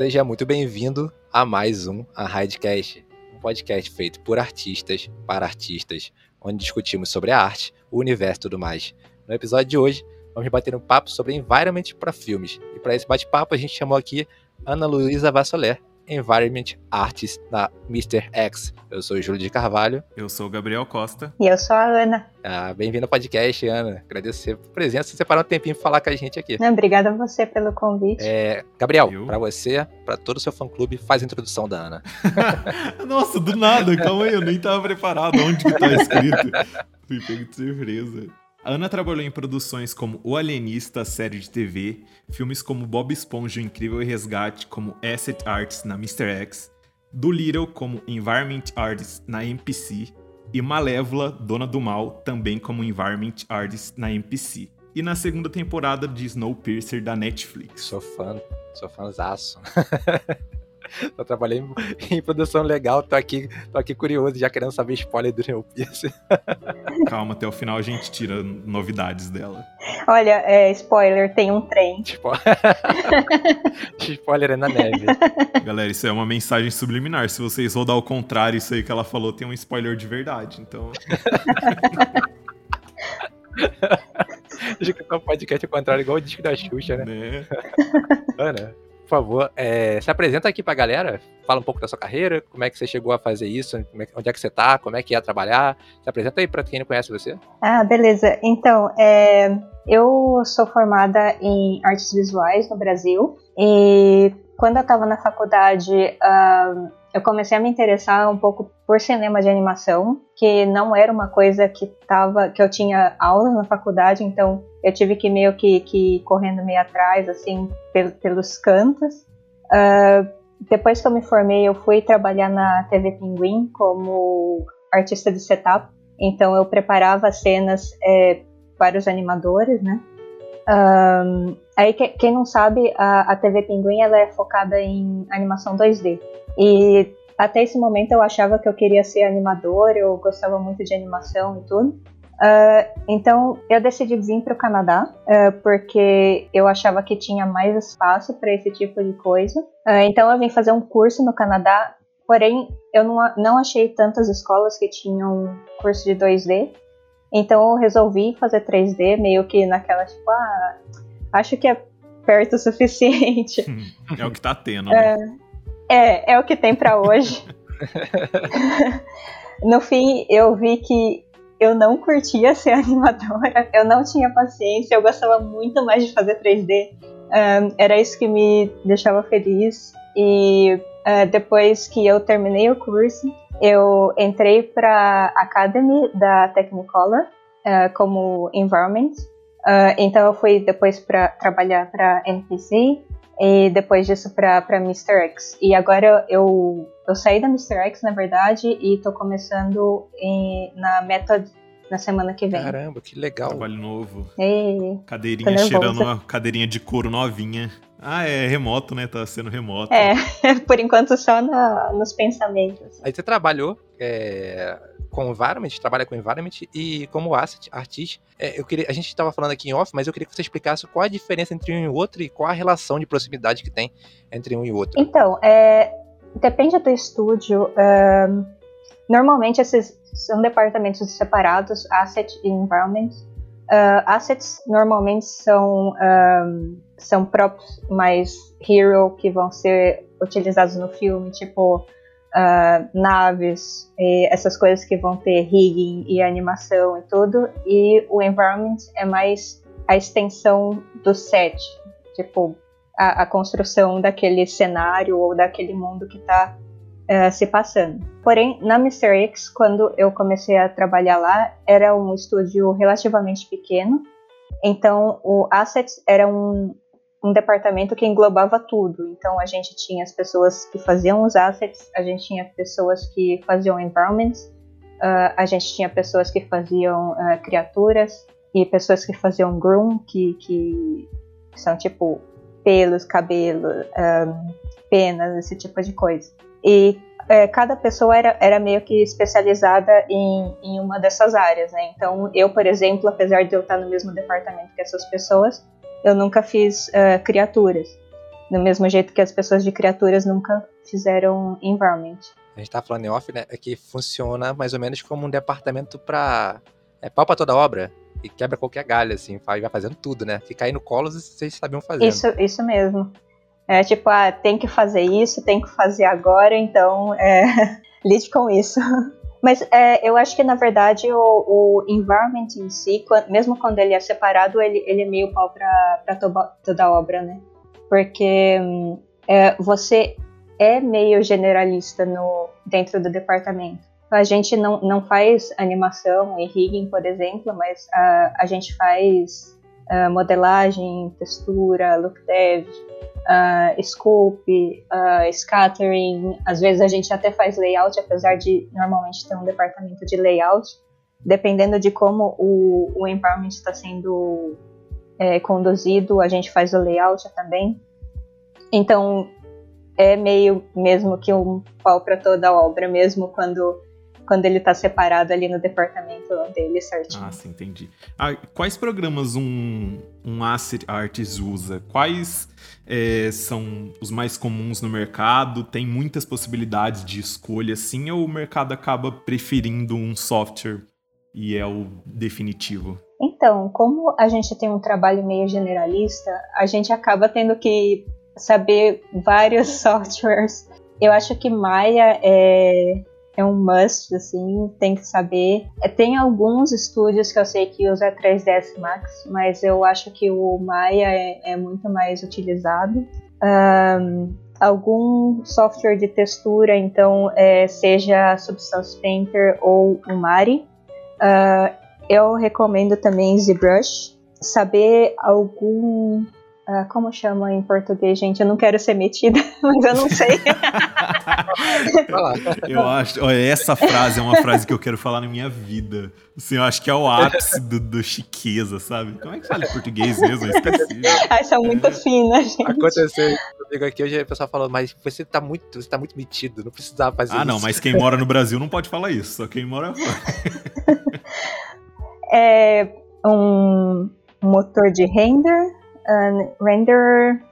Seja muito bem-vindo a mais um A Hidecast, um podcast feito por artistas para artistas, onde discutimos sobre a arte, o universo e tudo mais. No episódio de hoje, vamos bater um papo sobre environment para filmes. E para esse bate-papo, a gente chamou aqui Ana Luísa Vassoler, Environment Artist da Mr. X. Eu sou o Júlio de Carvalho. Eu sou o Gabriel Costa. E eu sou a Ana. Ah, Bem-vindo ao podcast, Ana. Agradecer por presença e separar um tempinho para falar com a gente aqui. Não, obrigada a você pelo convite. É, Gabriel, para você, para todo o seu fã-clube, faz a introdução da Ana. Nossa, do nada, calma aí, eu nem tava preparado. Onde que tá escrito? Fui pego de surpresa. A Ana trabalhou em produções como O Alienista, série de TV, filmes como Bob Esponja, o Incrível Resgate, como Asset Arts na Mr. X, Do Little como Environment Artist na MPC e Malévola, Dona do Mal, também como Environment Artist na MPC. E na segunda temporada de Snowpiercer da Netflix. Sou fã, sou fãzaço. Só trabalhei em produção legal, tô aqui, tô aqui curioso, já querendo saber spoiler do Snowpiercer. Calma, até o final a gente tira novidades dela. Olha, é, spoiler, tem um trem. Spo... spoiler é na neve. Galera, isso é uma mensagem subliminar. Se vocês rodar ao contrário, isso aí que ela falou tem um spoiler de verdade, então... Deixa que o podcast ao contrário, igual o disco da Xuxa, né? né? Favor, é, se apresenta aqui pra galera, fala um pouco da sua carreira, como é que você chegou a fazer isso, é, onde é que você tá, como é que é trabalhar. Se apresenta aí pra quem não conhece você. Ah, beleza. Então, é, eu sou formada em artes visuais no Brasil e quando eu estava na faculdade, uh, eu comecei a me interessar um pouco por cinema de animação, que não era uma coisa que tava, que eu tinha aulas na faculdade, então eu tive que meio que, que ir correndo meio atrás, assim, pel, pelos cantos. Uh, depois que eu me formei, eu fui trabalhar na TV Pinguim como artista de setup, então eu preparava cenas é, para os animadores, né? Um, aí, que, quem não sabe, a, a TV Pinguim ela é focada em animação 2D. E até esse momento eu achava que eu queria ser animador, eu gostava muito de animação e tudo. Uh, então eu decidi vir para o Canadá uh, porque eu achava que tinha mais espaço para esse tipo de coisa. Uh, então eu vim fazer um curso no Canadá, porém eu não, não achei tantas escolas que tinham curso de 2D. Então eu resolvi fazer 3D, meio que naquela tipo, ah, acho que é perto o suficiente. É o que tá tendo. Né? É, é, é o que tem para hoje. no fim, eu vi que eu não curtia ser animadora, eu não tinha paciência, eu gostava muito mais de fazer 3D. Um, era isso que me deixava feliz. E uh, depois que eu terminei o curso, eu entrei para a Academy da Technicolor uh, como Environment. Uh, então eu fui depois para trabalhar para NPC e depois disso para Mr. X. E agora eu, eu saí da Mr. X, na verdade, e estou começando em, na Method na semana que vem. Caramba, que legal. Trabalho novo. E... Cadeirinha cheirando uma cadeirinha de couro novinha. Ah, é remoto, né? Tá sendo remoto. É, por enquanto só na, nos pensamentos. Aí você trabalhou é, com environment, trabalha com environment e como asset, artista. É, eu queria, a gente estava falando aqui em off, mas eu queria que você explicasse qual a diferença entre um e outro e qual a relação de proximidade que tem entre um e outro. Então, é, depende do estúdio. Um, normalmente esses são departamentos separados, asset e environment. Uh, assets normalmente são um, são próprios mais hero que vão ser utilizados no filme, tipo uh, naves essas coisas que vão ter rigging e animação e tudo. E o environment é mais a extensão do set, tipo a, a construção daquele cenário ou daquele mundo que está uh, se passando. Porém, na Mr. X, quando eu comecei a trabalhar lá, era um estúdio relativamente pequeno, então o Assets era um, um departamento que englobava tudo. Então a gente tinha as pessoas que faziam os assets, a gente tinha pessoas que faziam environments, uh, a gente tinha pessoas que faziam uh, criaturas e pessoas que faziam groom, que, que são tipo pelos, cabelo, um, penas, esse tipo de coisa. E é, cada pessoa era, era meio que especializada em, em uma dessas áreas, né? Então, eu, por exemplo, apesar de eu estar no mesmo departamento que essas pessoas, eu nunca fiz uh, criaturas. Do mesmo jeito que as pessoas de criaturas nunca fizeram environment. A gente tá falando em off, né? É que funciona mais ou menos como um departamento pra. É pau pra toda obra. E quebra qualquer galho, assim, vai fazendo tudo, né? Fica aí no colo vocês sabiam fazer. Isso, isso mesmo. É tipo, ah, tem que fazer isso, tem que fazer agora, então é, lide com isso. Mas é, eu acho que, na verdade, o, o environment em si, mesmo quando ele é separado, ele, ele é meio pau para toda a obra, né? Porque é, você é meio generalista no, dentro do departamento. A gente não, não faz animação e rigging, por exemplo, mas a, a gente faz uh, modelagem, textura, look dev, uh, scope, uh, scattering. Às vezes a gente até faz layout, apesar de normalmente ter um departamento de layout. Dependendo de como o, o environment está sendo é, conduzido, a gente faz o layout também. Então, é meio mesmo que um pau para toda a obra, mesmo quando quando ele está separado ali no departamento dele certinho. Ah, sim, entendi. Ah, quais programas um, um Asset Artist usa? Quais é, são os mais comuns no mercado? Tem muitas possibilidades de escolha, sim, ou o mercado acaba preferindo um software e é o definitivo? Então, como a gente tem um trabalho meio generalista, a gente acaba tendo que saber vários softwares. Eu acho que Maya é, é um must, assim, tem que saber. É, tem alguns estúdios que eu sei que usa 3ds Max, mas eu acho que o Maya é, é muito mais utilizado. Um, algum software de textura, então, é, seja Substance Painter ou o Mari. Uh, eu recomendo também ZBrush. Saber algum Uh, como chama em português, gente? Eu não quero ser metida, mas eu não sei. eu acho. Olha, essa frase é uma frase que eu quero falar na minha vida. Assim, eu acho que é o ápice do, do chiqueza, sabe? Como é que fala em português mesmo? Eu esqueci. Ah, são muito é. finas, gente. Aconteceu comigo aqui, hoje o pessoal falou, mas você tá muito, você tá muito metido, não precisava fazer ah, isso. Ah, não, mas quem mora no Brasil não pode falar isso, só quem mora fora. é um motor de render um, render,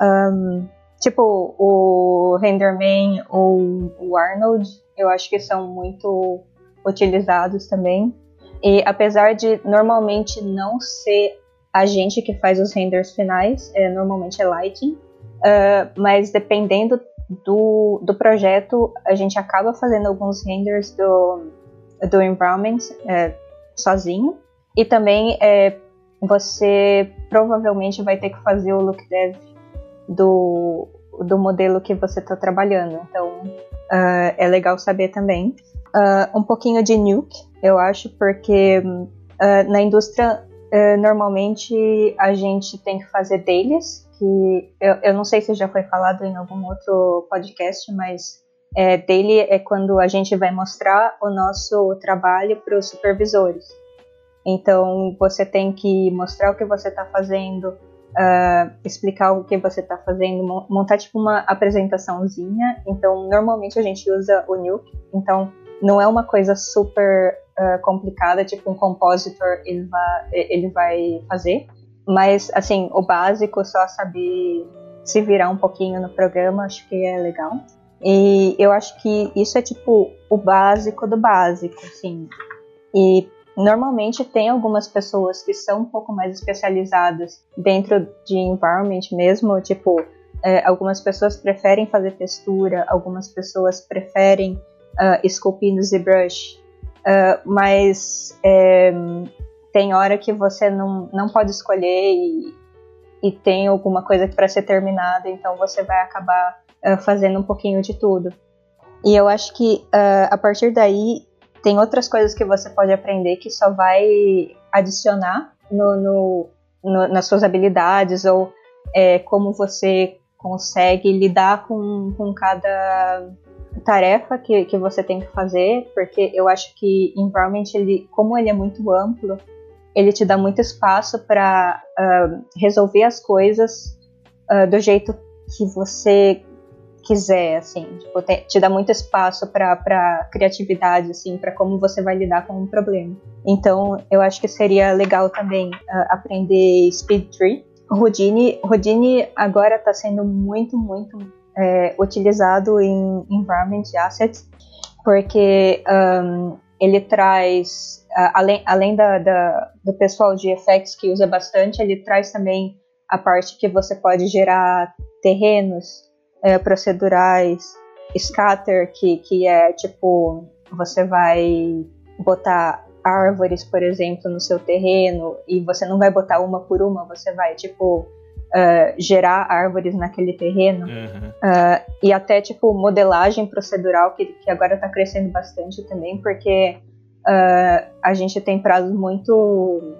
um, tipo o Renderman ou o Arnold, eu acho que são muito utilizados também. E apesar de normalmente não ser a gente que faz os renders finais, é, normalmente é Lighting, uh, mas dependendo do, do projeto, a gente acaba fazendo alguns renders do, do environment é, sozinho. E também é, você provavelmente vai ter que fazer o look dev do, do modelo que você está trabalhando. Então, uh, é legal saber também. Uh, um pouquinho de Nuke, eu acho, porque uh, na indústria, normalmente a gente tem que fazer dailies, que eu, eu não sei se já foi falado em algum outro podcast, mas é, daily é quando a gente vai mostrar o nosso trabalho para os supervisores. Então você tem que mostrar o que você está fazendo, uh, explicar o que você está fazendo, montar tipo uma apresentaçãozinha. Então normalmente a gente usa o Nuke, então não é uma coisa super uh, complicada, tipo um compositor ele vai, ele vai fazer. Mas assim, o básico, só saber se virar um pouquinho no programa, acho que é legal. E eu acho que isso é tipo o básico do básico, assim. E Normalmente tem algumas pessoas que são um pouco mais especializadas dentro de environment mesmo, tipo, é, algumas pessoas preferem fazer textura, algumas pessoas preferem uh, esculpir no ZBrush, uh, mas é, tem hora que você não, não pode escolher e, e tem alguma coisa para ser terminada, então você vai acabar uh, fazendo um pouquinho de tudo. E eu acho que uh, a partir daí tem outras coisas que você pode aprender que só vai adicionar no, no, no nas suas habilidades ou é, como você consegue lidar com, com cada tarefa que, que você tem que fazer, porque eu acho que environment, ele, como ele é muito amplo, ele te dá muito espaço para uh, resolver as coisas uh, do jeito que você quiser, assim, tipo, te, te dá muito espaço para criatividade, assim, para como você vai lidar com um problema. Então, eu acho que seria legal também uh, aprender Speed Tree, Houdini, Houdini agora está sendo muito, muito é, utilizado em Environment Assets, porque um, ele traz, além, além da, da, do pessoal de effects que usa bastante, ele traz também a parte que você pode gerar terrenos é, procedurais, scatter, que, que é tipo, você vai botar árvores, por exemplo, no seu terreno e você não vai botar uma por uma, você vai, tipo, uh, gerar árvores naquele terreno. Uhum. Uh, e até, tipo, modelagem procedural, que, que agora está crescendo bastante também, porque uh, a gente tem prazos muito.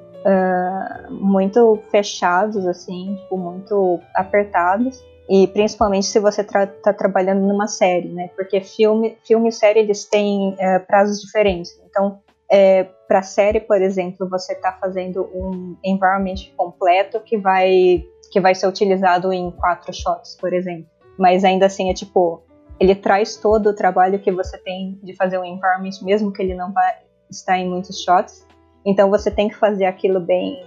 muito fechados, assim, tipo, muito apertados. E principalmente se você está tra trabalhando numa série, né? Porque filme, filme e série eles têm prazos diferentes. Então, é, para série, por exemplo, você está fazendo um environment completo que vai que vai ser utilizado em quatro shots, por exemplo. Mas ainda assim é tipo, ele traz todo o trabalho que você tem de fazer um environment, mesmo que ele não vai estar em muitos shots. Então você tem que fazer aquilo bem,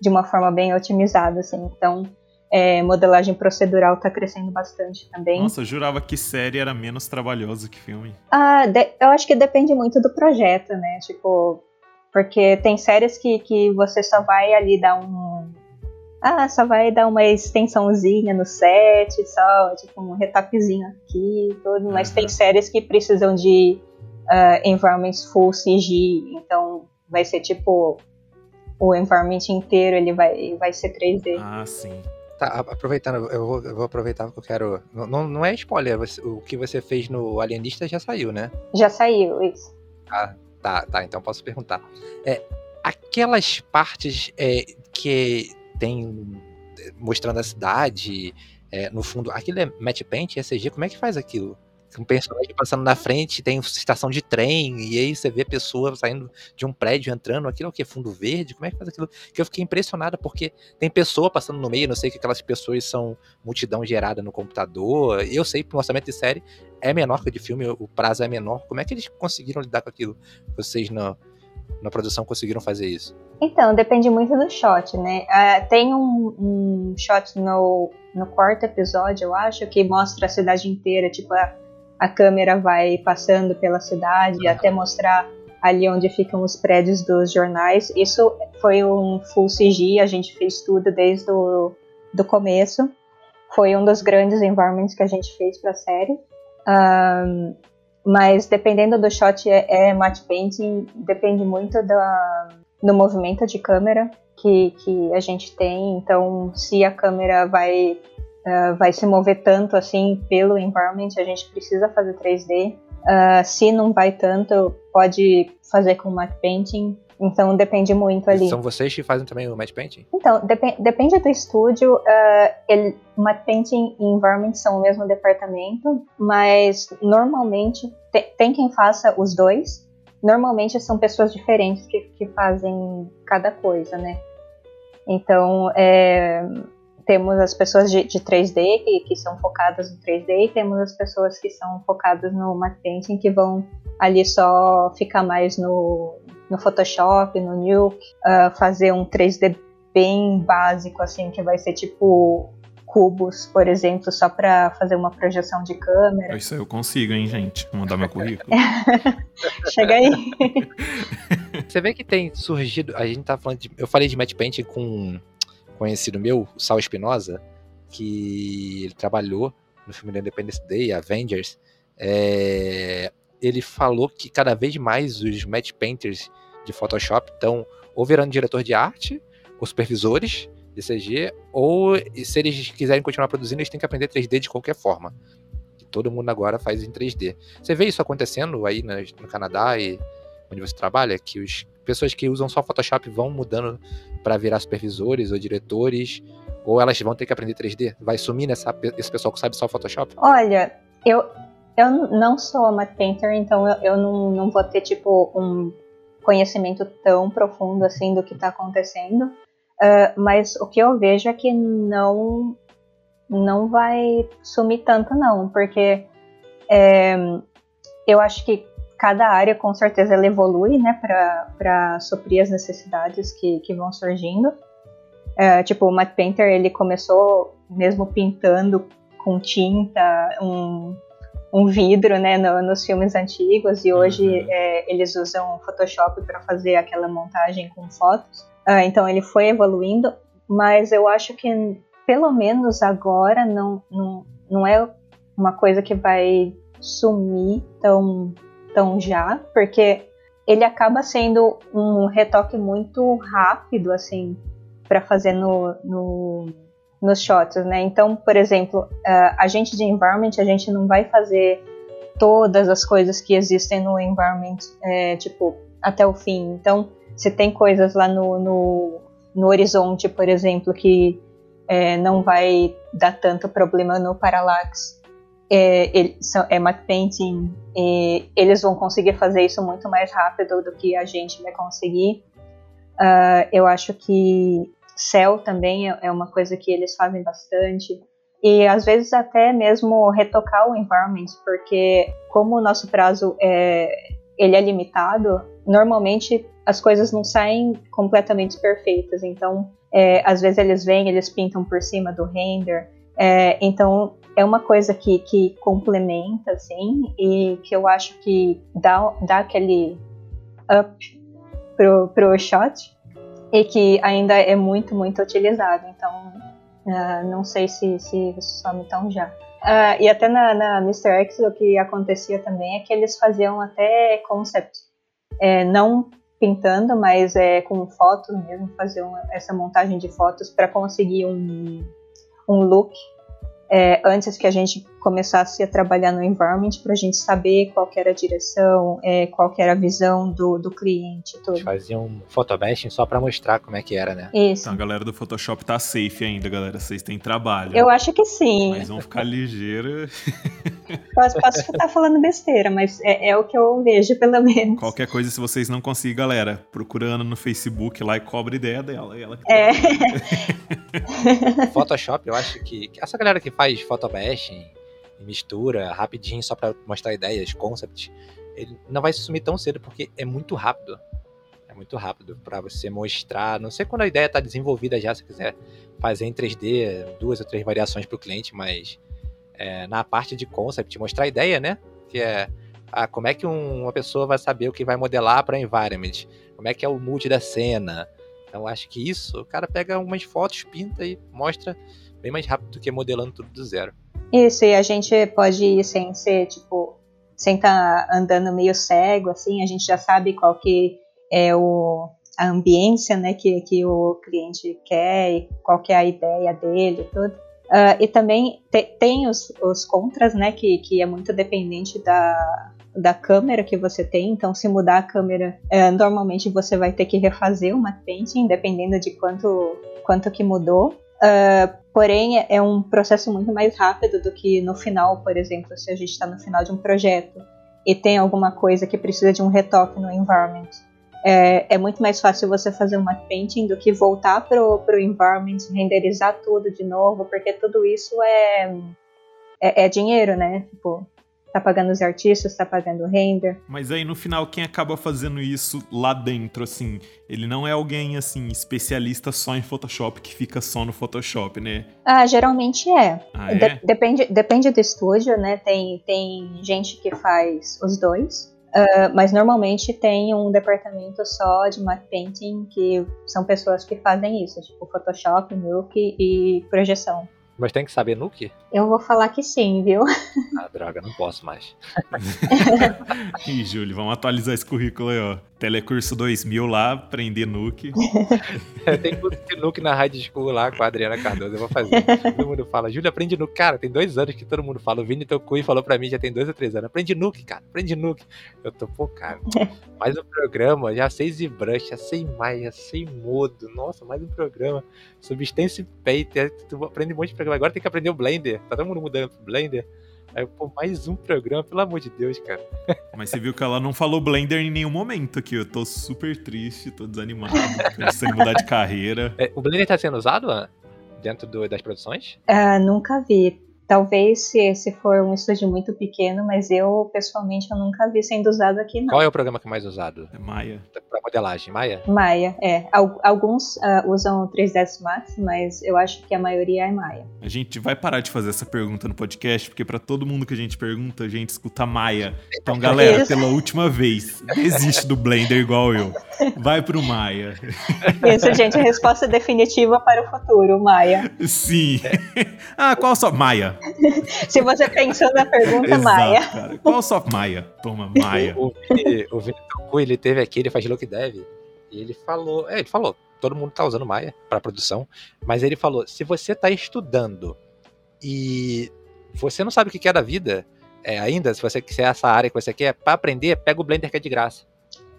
de uma forma bem otimizada, assim. Então é, modelagem procedural está crescendo bastante também. Nossa, eu jurava que série era menos trabalhoso que filme. Ah, de, eu acho que depende muito do projeto, né? Tipo, porque tem séries que, que você só vai ali dar um. Ah, só vai dar uma extensãozinha no set, só tipo um retoquezinho aqui, tudo. Mas uhum. tem séries que precisam de uh, environments full CG, então vai ser tipo o environment inteiro ele vai, vai ser 3D. Ah, sim. Tá, aproveitando, eu vou, eu vou aproveitar que eu quero. Não, não é spoiler, você, o que você fez no Alienista já saiu, né? Já saiu, isso. Ah, tá, tá, então posso perguntar. É, aquelas partes é, que tem mostrando a cidade, é, no fundo, aquilo é match paint, é CG, como é que faz aquilo? Um personagem passando na frente, tem estação de trem, e aí você vê pessoa saindo de um prédio, entrando, aquilo é o que? Fundo verde? Como é que faz aquilo? Que eu fiquei impressionada, porque tem pessoa passando no meio, não sei que aquelas pessoas são multidão gerada no computador. Eu sei que o orçamento de série é menor que o de filme, o prazo é menor. Como é que eles conseguiram lidar com aquilo? Vocês na, na produção conseguiram fazer isso? Então, depende muito do shot, né? Uh, tem um, um shot no, no quarto episódio, eu acho, que mostra a cidade inteira, tipo, a a câmera vai passando pela cidade até mostrar ali onde ficam os prédios dos jornais. Isso foi um full CG, a gente fez tudo desde o do começo. Foi um dos grandes environments que a gente fez para a série. Um, mas dependendo do shot é, é matte painting, depende muito da, do movimento de câmera que, que a gente tem. Então, se a câmera vai uh, vai se mover tanto assim pelo environment, a gente precisa fazer 3D. Uh, ah, se não vai tanto, pode fazer com matte painting. Então depende muito ali. São vocês que fazem também o matte painting? Então, dep depende do estúdio. Uh, ele, matte painting e environment são o mesmo departamento, mas normalmente te, tem quem faça os dois. Normalmente são pessoas diferentes que, que fazem cada coisa, né? Então, é, temos as pessoas de, de 3D que, que, são focadas no 3D e temos as pessoas que são focadas no matte painting que vão ali só ficar mais no, no Photoshop, no Nuke, uh, fazer um 3D bem básico assim que vai ser tipo cubos, por exemplo, só para fazer uma projeção de câmera. Isso eu consigo, hein, gente? Vou mandar meu currículo. Chega aí. Você vê que tem surgido, a gente tá falando de, eu falei de matte painting com conhecido meu, Sal Espinosa, que ele trabalhou no filme da Independence Day, Avengers, é, ele falou que cada vez mais os match painters de Photoshop estão ou virando diretor de arte, ou supervisores de CG, ou se eles quiserem continuar produzindo, eles têm que aprender 3D de qualquer forma. Todo mundo agora faz em 3D. Você vê isso acontecendo aí no Canadá e onde você trabalha, que as pessoas que usam só Photoshop vão mudando para virar supervisores ou diretores, ou elas vão ter que aprender 3D? Vai sumir nessa, esse pessoal que sabe só Photoshop? Olha, eu, eu não sou uma painter, então eu, eu não, não vou ter, tipo, um conhecimento tão profundo assim do que está acontecendo. Uh, mas o que eu vejo é que não não vai sumir tanto não, porque é, eu acho que cada área com certeza ela evolui, né, para suprir as necessidades que, que vão surgindo. Uh, tipo, o Matt Painter, ele começou mesmo pintando com tinta um, um vidro, né, no, nos filmes antigos, e hoje uhum. é, eles usam Photoshop para fazer aquela montagem com fotos. Uh, então ele foi evoluindo, mas eu acho que pelo menos agora não, não, não é uma coisa que vai sumir tão, tão já, porque ele acaba sendo um retoque muito rápido, assim, para fazer no, no, nos shots, né? Então, por exemplo, a gente de environment, a gente não vai fazer todas as coisas que existem no environment, é, tipo, até o fim. Então, se tem coisas lá no, no, no horizonte, por exemplo, que é, não vai dar tanto problema no parallax, é, ele, é matte painting, e eles vão conseguir fazer isso muito mais rápido do que a gente vai conseguir. Uh, eu acho que céu também é, é uma coisa que eles fazem bastante. E às vezes até mesmo retocar o environment, porque como o nosso prazo é, ele é limitado, normalmente as coisas não saem completamente perfeitas. Então, é, às vezes eles vêm, eles pintam por cima do render. É, então, é uma coisa que, que complementa, assim, e que eu acho que dá, dá aquele up pro, pro shot e que ainda é muito, muito utilizado. Então, uh, não sei se, se some tão já. Uh, e até na, na Mr. X o que acontecia também é que eles faziam até concept. É, não pintando, mas é com fotos mesmo, faziam essa montagem de fotos para conseguir um, um look é, antes que a gente começasse a trabalhar no environment para a gente saber qual era a direção, é, qual era a visão do, do cliente. Tudo. Faziam um photobashing só para mostrar como é que era, né? Isso. Então a galera do Photoshop tá safe ainda, galera. Vocês têm trabalho. Eu acho que sim. Mas vão ficar ligeiro. Posso, posso estar falando besteira, mas é, é, o que eu vejo, pelo menos. Qualquer coisa, se vocês não conseguirem, galera, procurando no Facebook lá e cobra ideia dela. Ela é. Photoshop, eu acho que essa galera que faz photobashing mistura rapidinho só para mostrar ideias, concepts, ele não vai sumir tão cedo porque é muito rápido. É muito rápido para você mostrar. Não sei quando a ideia está desenvolvida já, se quiser fazer em 3D, duas ou três variações para o cliente, mas é, na parte de concept, mostrar a ideia, né? Que é ah, como é que um, uma pessoa vai saber o que vai modelar para environment, como é que é o mood da cena. Então acho que isso, o cara pega umas fotos, pinta e mostra bem mais rápido do que modelando tudo do zero. Isso, e a gente pode ir sem ser, tipo, sem estar tá andando meio cego, assim, a gente já sabe qual que é o, a ambiência, né, que, que o cliente quer e qual que é a ideia dele tudo. Uh, e também te, tem os, os contras, né, que, que é muito dependente da, da câmera que você tem. Então, se mudar a câmera, uh, normalmente você vai ter que refazer uma painting, dependendo de quanto, quanto que mudou. Uh, porém, é um processo muito mais rápido do que no final, por exemplo, se a gente está no final de um projeto e tem alguma coisa que precisa de um retoque no environment. É, é muito mais fácil você fazer uma painting do que voltar pro, pro environment, renderizar tudo de novo, porque tudo isso é, é, é dinheiro, né? Tipo, tá pagando os artistas, tá pagando o render. Mas aí no final, quem acaba fazendo isso lá dentro, assim, ele não é alguém, assim, especialista só em Photoshop, que fica só no Photoshop, né? Ah, geralmente é. Ah, é? De depende, depende do estúdio, né? Tem, tem gente que faz os dois. Uh, mas normalmente tem um departamento só de matte painting que são pessoas que fazem isso, tipo Photoshop, Nuke e projeção. Mas tem que saber Nuke? Eu vou falar que sim, viu? Ah, droga, não posso mais. Ih, Júlio, vamos atualizar esse currículo aí, ó. Telecurso 2000 lá, aprender Nuke. tem curso de Nuke na High School lá com a Adriana Cardoso, eu vou fazer. Todo mundo fala, Júlio, aprende Nuke. Cara, tem dois anos que todo mundo fala. O Vini tocou e falou pra mim, já tem dois ou três anos. Aprende Nuke, cara, aprende Nuke. Eu tô, pô, cara, mais um programa, já sei ZBrush, já sei mais, já sei Modo. Nossa, mais um programa. Substance Painter, tu aprende um monte de programa. Agora tem que aprender o Blender. Tá todo mundo mudando pro Blender. Aí, pô, mais um programa, pelo amor de Deus, cara. Mas você viu que ela não falou Blender em nenhum momento aqui. Eu tô super triste, tô desanimado, pensando mudar de carreira. É, o Blender tá sendo usado, Ana? Dentro do, das produções? Uh, nunca vi. Talvez se, se for um estúdio muito pequeno, mas eu, pessoalmente, eu nunca vi sendo usado aqui, não. Qual é o programa que é mais usado? É Maia. Pra modelagem, Maia? Maia, é. Al- Alguns ah, usam o 3ds Max, mas eu acho que a maioria é Maia. A gente vai parar de fazer essa pergunta no podcast, porque pra todo mundo que a gente pergunta, a gente escuta Maia. Então, galera, Isso. pela última vez, desiste do Blender igual eu. Vai pro Maia. Isso, gente, a resposta definitiva para o futuro, Maia. Sim. ah, qual só Maia? Se você pensou na pergunta, Exato, Maia. cara. Qual só Maia? Toma, Maia. O o Vini Toku, ele teve aqui, ele faz Look Dev, e ele falou, é, ele falou, todo mundo tá usando Maia para produção, mas ele falou, se você tá estudando e você não sabe o que que é da vida, é, ainda, se você quiser essa área que você quer, para aprender, pega o Blender que é de graça.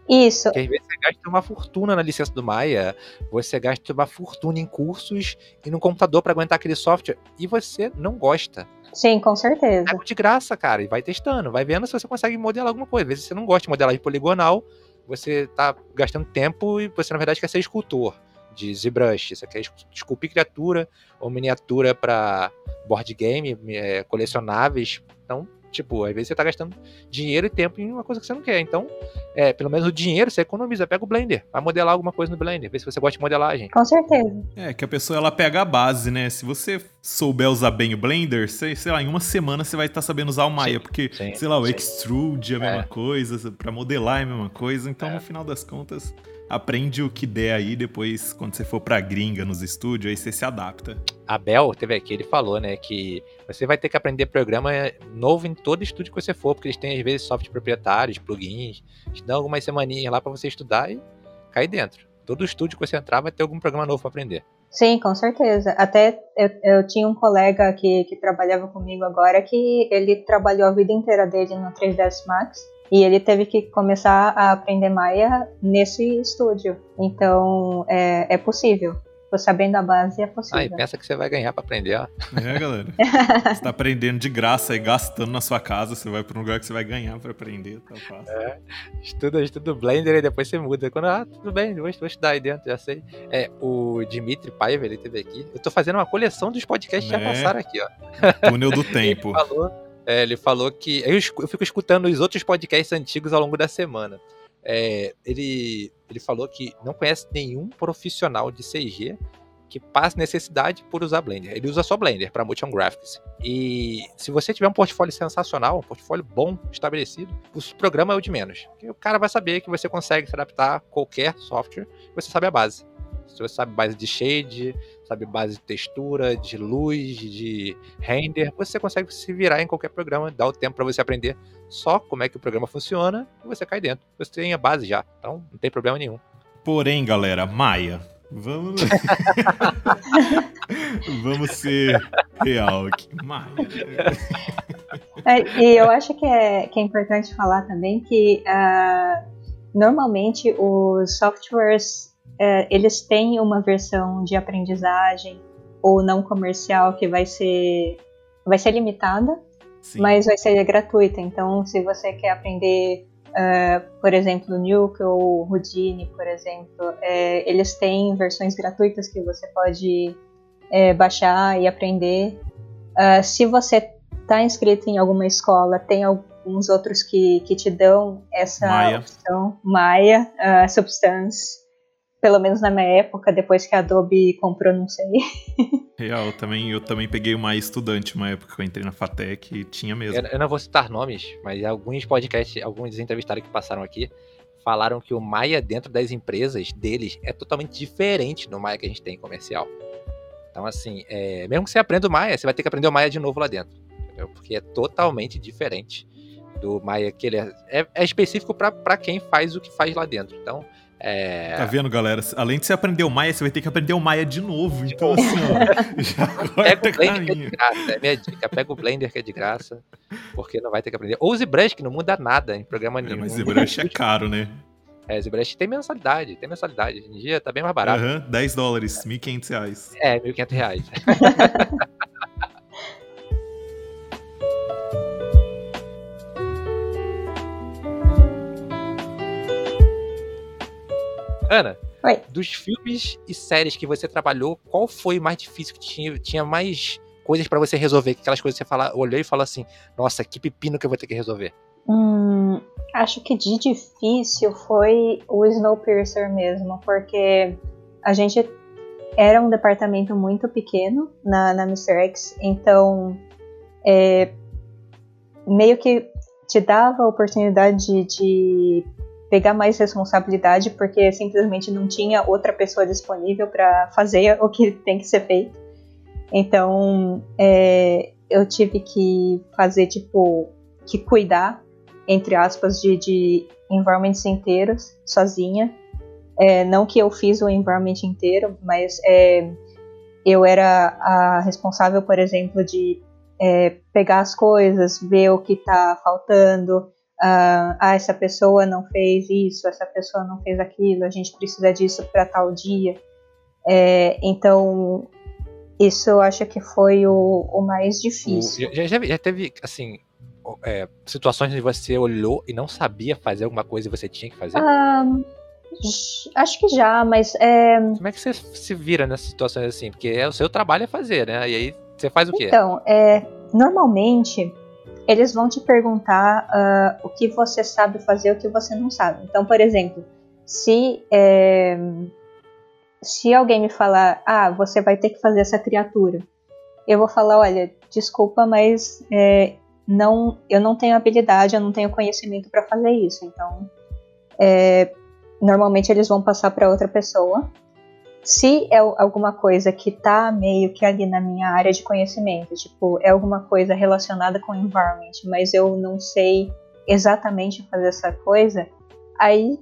Isso, Porque às vezes você gasta uma fortuna na licença do Maia, você gasta uma fortuna em cursos e no computador para aguentar aquele software, e você não gosta. sim, com certeza. Pega de graça, cara, e vai testando, vai vendo se você consegue modelar alguma coisa. Às vezes você não gosta de modelagem poligonal, você tá gastando tempo e você, na verdade, quer ser escultor de ZBrush. Você quer escu- esculpir criatura ou miniatura para board game, é, colecionáveis. Então, tipo, às vezes você tá gastando dinheiro e tempo em uma coisa que você não quer. Então, é, pelo menos o dinheiro você economiza. Pega o Blender, vai modelar alguma coisa no Blender, vê se você gosta de modelagem. Com certeza. É, que a pessoa ela pega a base, né? Se você souber usar bem o Blender, sei, sei lá, em uma semana você vai estar sabendo usar o Maya, porque, sim, sei lá, o sim. Extrude é a mesma É. coisa, pra modelar é a mesma coisa, então É. no final das contas, aprende o que der aí, depois, quando você for pra gringa nos estúdios, aí você se adapta. A Bel teve aqui, ele falou, né, que você vai ter que aprender programa novo em todo estúdio que você for, porque eles têm às vezes software proprietários, plugins, te dão algumas semaninhas lá pra você estudar e cair dentro. Todo estúdio que você entrar vai ter algum programa novo pra aprender. Sim, com certeza. Até eu, eu tinha um colega que, que trabalhava comigo agora que ele trabalhou a vida inteira dele no 3ds Max e ele teve que começar a aprender Maya nesse estúdio. Então é, é possível. Tô sabendo a base, é possível. pensa que você vai ganhar pra aprender, ó. É, galera. você tá aprendendo de graça e gastando na sua casa, você vai pra um lugar que você vai ganhar pra aprender, tá fácil. Estuda, estuda o Blender e depois você muda. Quando, ah, tudo bem, vou, vou estudar aí dentro, já sei. É, o Dimitri Paiva, ele teve aqui. Eu tô fazendo uma coleção dos podcasts que já Né? passaram aqui, ó. Túnel do tempo. Ele falou, é, ele falou que. Eu, eu fico escutando os outros podcasts antigos ao longo da semana. É, ele, ele falou que não conhece nenhum profissional de CG que passe necessidade por usar Blender. Ele usa só Blender para motion graphics. E se você tiver um portfólio sensacional, um portfólio bom, estabelecido, o programa é o de menos. Porque o cara vai saber que você consegue se adaptar a qualquer software, você sabe a base. Se você sabe base de shade, sabe base de textura, de luz, de render, você consegue se virar em qualquer programa, dá o tempo para você aprender só como é que o programa funciona e você cai dentro. Você tem a base já, então não tem problema nenhum. Porém, galera, Maia, vamos. vamos ser real aqui. Maia. É, e eu acho que é, que é importante falar também que ah, normalmente os softwares eh, eles têm uma versão de aprendizagem ou não comercial que vai ser vai ser limitada, Sim. mas vai ser gratuita. Então, se você quer aprender, ah, por exemplo, Nuke ou Houdini, por exemplo, eh, eles têm versões gratuitas que você pode eh, baixar e aprender. Ah, se você está inscrito em alguma escola, tem alguns outros que, que te dão essa Maya. opção. Maya, ah, Substance, pelo menos na minha época, depois que a Adobe comprou, não sei. Real, eu também, eu também peguei uma estudante uma época que eu entrei na Fatec e tinha mesmo. Eu, eu não vou citar nomes, mas alguns podcasts, alguns entrevistados que passaram aqui falaram que o Maia dentro das empresas deles é totalmente diferente do Maia que a gente tem comercial. Então, assim, é, mesmo que você aprenda o Maia, você vai ter que aprender o Maia de novo lá dentro. entendeu? Porque é totalmente diferente do Maia que ele é, é, é específico para quem faz o que faz lá dentro. Então, é, Tá vendo, galera? Além de você aprender o Maia, você vai ter que aprender o Maia de novo. Então, assim, ó, já Pega o Blender que é de graça, é minha dica. Pega o Blender que é de graça, porque não vai ter que aprender. Ou o ZBrush, que não muda nada em programa É, nenhum. mas ZBrush é caro, né? É, ZBrush tem mensalidade, tem mensalidade. Hoje em dia tá bem mais barato. Aham, 10 dólares, 1.500 reais. É, 1.500 reais. Ana, Oi. dos filmes e séries que você trabalhou, qual foi mais difícil que tinha, tinha mais coisas para você resolver, aquelas coisas que você fala, olhou e falou assim, nossa, que pepino que eu vou ter que resolver. Hum, acho que de difícil foi o Snowpiercer mesmo, porque a gente era um departamento muito pequeno na, na Mr. X, então é, meio que te dava a oportunidade de, de pegar mais responsabilidade, porque simplesmente não tinha outra pessoa disponível para fazer o que tem que ser feito. Então, é, eu tive que fazer, tipo, que cuidar, entre aspas, de, de environments inteiros, sozinha. É, não que eu fiz o environment inteiro, mas é, eu era a responsável, por exemplo, de é, pegar as coisas, ver o que está faltando. Uh, ah, essa pessoa não fez isso, essa pessoa não fez aquilo, a gente precisa disso para tal dia. É, então, isso eu acho que foi o, o mais difícil. Já, já, já, teve, assim, é, situações onde você olhou e não sabia fazer alguma coisa e você tinha que fazer? Um, acho que já, mas. É... Como é que você se vira nessas situações assim? Porque é, o seu trabalho é fazer, né? E aí você faz o quê? Então, é, normalmente eles vão te perguntar uh, o que você sabe fazer e o que você não sabe. Então, por exemplo, se, é, se alguém me falar, ah, você vai ter que fazer essa criatura, eu vou falar, olha, desculpa, mas é, não, eu não tenho habilidade, eu não tenho conhecimento para fazer isso. Então, é, normalmente eles vão passar para outra pessoa se é alguma coisa que tá meio que ali na minha área de conhecimento, tipo, é alguma coisa relacionada com o environment, mas eu não sei exatamente fazer essa coisa, aí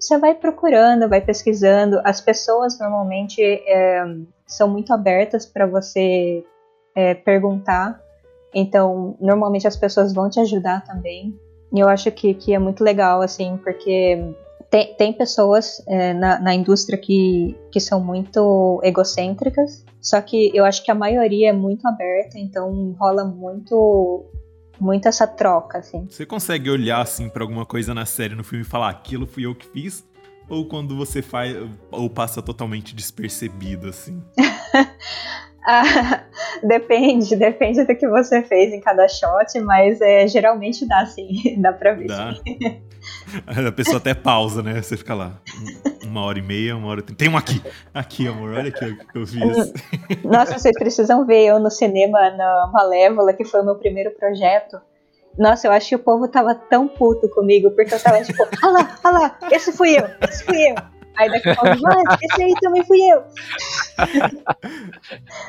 você vai procurando, vai pesquisando. As pessoas normalmente é, são muito abertas para você é, perguntar, então normalmente as pessoas vão te ajudar também. E eu acho que, que é muito legal, assim, porque tem, tem pessoas é, na, na indústria que, que são muito egocêntricas, só que eu acho que a maioria é muito aberta, então rola muito muito essa troca, assim. Você consegue olhar, assim, para alguma coisa na série, no filme e falar, aquilo fui eu que fiz? Ou quando você faz, ou passa totalmente despercebido, assim? ah, depende, depende do que você fez em cada shot, mas é, geralmente dá, sim, dá pra ver. Dá. A pessoa até pausa, né? Você fica lá, uma hora e meia, uma hora. Tem um aqui. Aqui, amor, olha aqui o que eu fiz. Nossa, vocês precisam ver eu no cinema, na Malévola, que foi o meu primeiro projeto. Nossa, eu acho que o povo tava tão puto comigo, porque eu tava tipo, ah lá, ah lá, esse fui eu, esse fui eu. Aí daqui a pouco, esse aí também fui eu.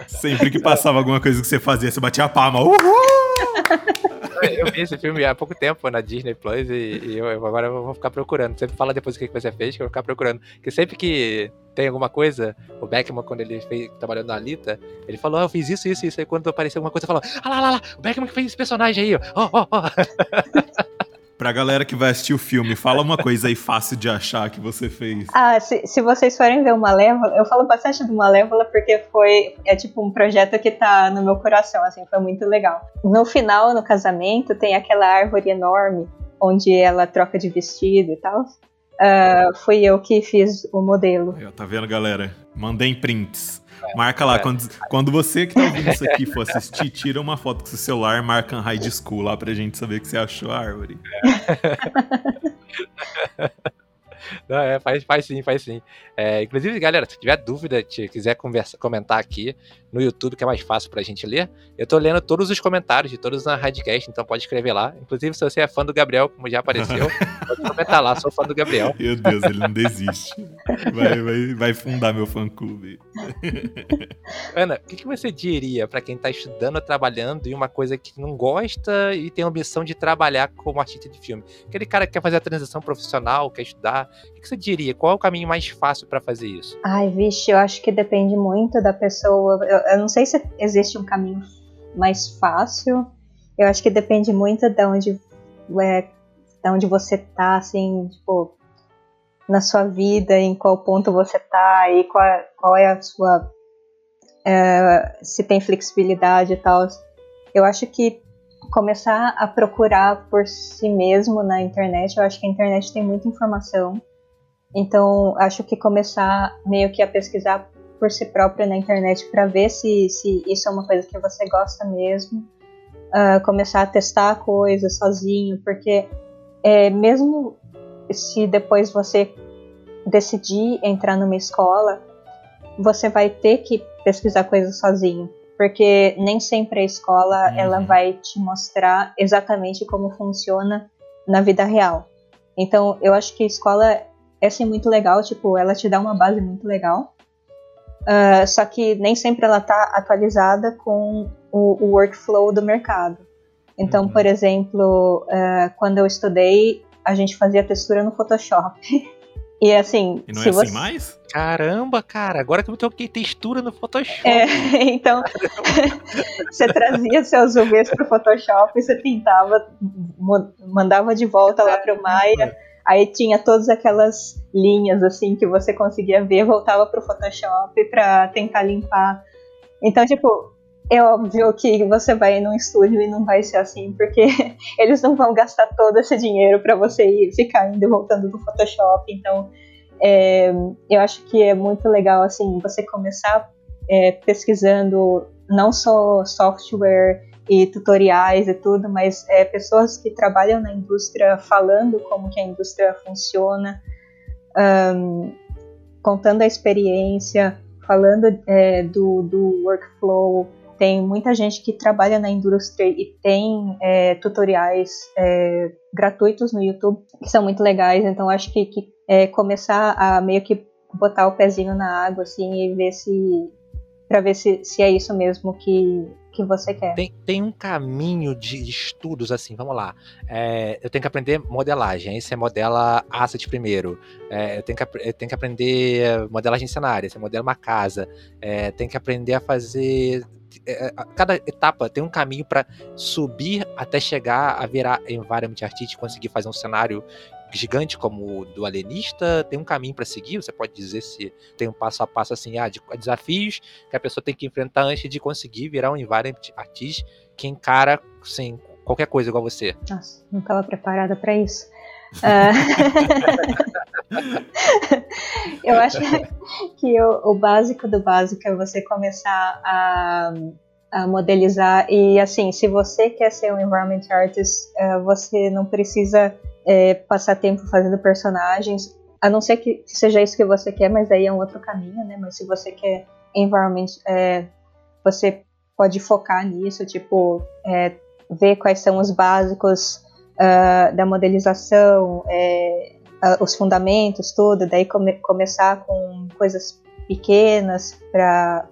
Sempre que passava alguma coisa que você fazia, você batia a palma. Uhul! Eu vi esse filme há pouco tempo na Disney Plus e, e eu, agora eu vou ficar procurando. Sempre fala depois o que você fez, que eu vou ficar procurando. Porque sempre que tem alguma coisa, o Beckman, quando ele fez, trabalhando na Alita, ele falou, ah, eu fiz isso, isso, isso. Aí quando apareceu alguma coisa, falou, ah lá, lá, lá, o Beckman que fez esse personagem aí, ó, ó, ó. Pra galera que vai assistir o filme, fala uma coisa aí fácil de achar que você fez. Ah, se, se vocês forem ver o Malévola, eu falo bastante do Malévola porque foi, é tipo um projeto que tá no meu coração, assim, foi muito legal. No final, no casamento, tem aquela árvore enorme onde ela troca de vestido e tal. Uh, fui eu que fiz o modelo. Aí, tá vendo, galera? Mandei prints. Marca lá, é. quando, quando você que tá ouvindo isso aqui for assistir, tira uma foto com seu celular, marca High School lá pra gente saber que você achou a árvore. É. Não, é, faz, faz sim, faz sim. É, inclusive, galera, se tiver dúvida, se quiser conversa, comentar aqui no YouTube, que é mais fácil pra gente ler, eu tô lendo todos os comentários de todos na Radcast, então pode escrever lá. Inclusive, se você é fã do Gabriel, como já apareceu, pode comentar lá, sou fã do Gabriel. Meu Deus, ele não desiste. Vai, vai, vai fundar meu fã-clube. Ana, o que, que você diria para quem tá estudando ou trabalhando em uma coisa que não gosta e tem a ambição de trabalhar como artista de filme? Aquele cara que quer fazer a transição profissional, quer estudar, o que você diria? Qual é o caminho mais fácil para fazer isso? Ai, vixe, eu acho que depende muito da pessoa. Eu, eu, não sei se existe um caminho mais fácil. Eu acho que depende muito de onde, é, de onde você tá, assim, tipo, na sua vida, em qual ponto você tá e qual, qual é a sua. É, se tem flexibilidade e tal. Eu acho que começar a procurar por si mesmo na internet, eu acho que a internet tem muita informação. Então, acho que começar meio que a pesquisar por si próprio na internet para ver se, se isso é uma coisa que você gosta mesmo. Uh, começar a testar coisas sozinho, porque é, mesmo se depois você decidir entrar numa escola, você vai ter que pesquisar coisas sozinho, porque nem sempre a escola uhum. ela vai te mostrar exatamente como funciona na vida real. Então, eu acho que a escola é sim muito legal, tipo, ela te dá uma base muito legal. Uh, só que nem sempre ela está atualizada com o, o, workflow do mercado. Então, uhum. por exemplo, uh, quando eu estudei, a gente fazia textura no Photoshop. E assim. E não é assim você... mais? Caramba, cara, agora que eu toquei textura no Photoshop. É, então. você trazia seus UVs pro Photoshop e você pintava, mandava de volta lá pro Maya. Aí tinha todas aquelas linhas assim que você conseguia ver, voltava pro Photoshop para tentar limpar. Então, tipo, é óbvio que você vai num estúdio e não vai ser assim, porque eles não vão gastar todo esse dinheiro para você ir ficar indo e voltando do Photoshop. Então, é, eu acho que é muito legal assim você começar é, pesquisando não só software e tutoriais e tudo, mas é, pessoas que trabalham na indústria falando como que a indústria funciona, um, contando a experiência, falando é, do, do workflow, tem muita gente que trabalha na indústria e tem é, tutoriais é, gratuitos no YouTube que são muito legais. Então acho que, que é, começar a meio que botar o pezinho na água assim e ver se para ver se, se é isso mesmo que, que você quer. Tem, tem um caminho de, estudos assim, vamos lá. É, eu tenho que aprender modelagem, aí você modela asset primeiro. É, eu, tenho que, eu tenho que aprender modelagem cenária, você modela uma casa. É, tem que aprender a fazer é, cada etapa tem um caminho para subir até chegar a virar environment artist conseguir fazer um cenário gigante como o do alienista, tem um caminho para seguir? Você pode dizer se tem um passo a passo assim, ah, de desafios que a pessoa tem que enfrentar antes de conseguir virar um environment artist que encara sem qualquer coisa igual você? Nossa, não estava preparada para isso. Uh... eu acho que o, o, básico do básico é você começar a, a, modelizar e assim, se você quer ser um environment artist, uh, você não precisa é, passar tempo fazendo personagens, a não ser que seja isso que você quer, mas aí é um outro caminho, né? Mas se você quer environment, é, você pode focar nisso, tipo, é, ver quais são os básicos uh, da modelização, uh, os fundamentos, tudo, daí come começar com coisas pequenas para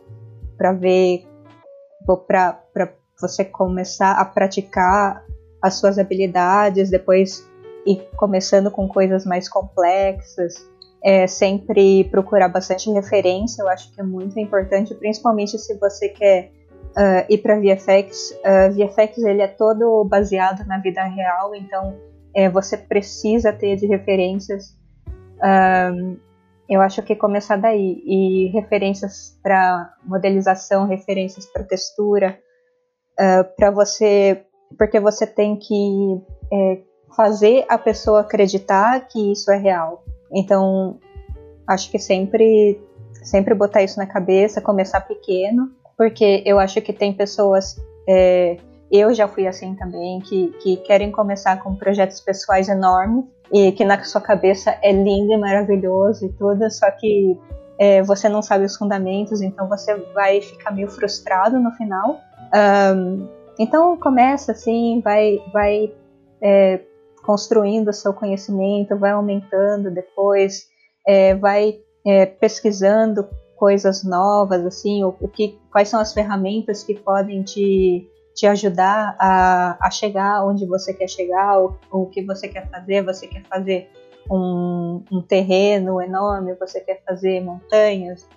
ver, para você começar a praticar as suas habilidades, depois ir começando com coisas mais complexas. É, sempre procurar bastante referência, eu acho que é muito importante, principalmente se você quer uh, ir para VFX. Uh, VFX ele é todo baseado na vida real, então é, você precisa ter de referências. Um, eu acho que começar daí e referências para modelização, referências para textura, uh, para você, porque você tem que é, fazer a pessoa acreditar que isso é real. Então, acho que sempre, sempre botar isso na cabeça, começar pequeno porque eu acho que tem pessoas, é, eu já fui assim também, que, que querem começar com projetos pessoais enormes e que na sua cabeça é lindo e maravilhoso e tudo, só que é, você não sabe os fundamentos, então você vai ficar meio frustrado no final. Um, então começa assim, vai, vai é, construindo seu conhecimento, vai aumentando depois, é, vai é, pesquisando coisas novas, assim, o, o, que, quais são as ferramentas que podem te, te ajudar a, a chegar onde você quer chegar, o, o que você quer fazer, você quer fazer um, um terreno enorme, você quer fazer montanhas,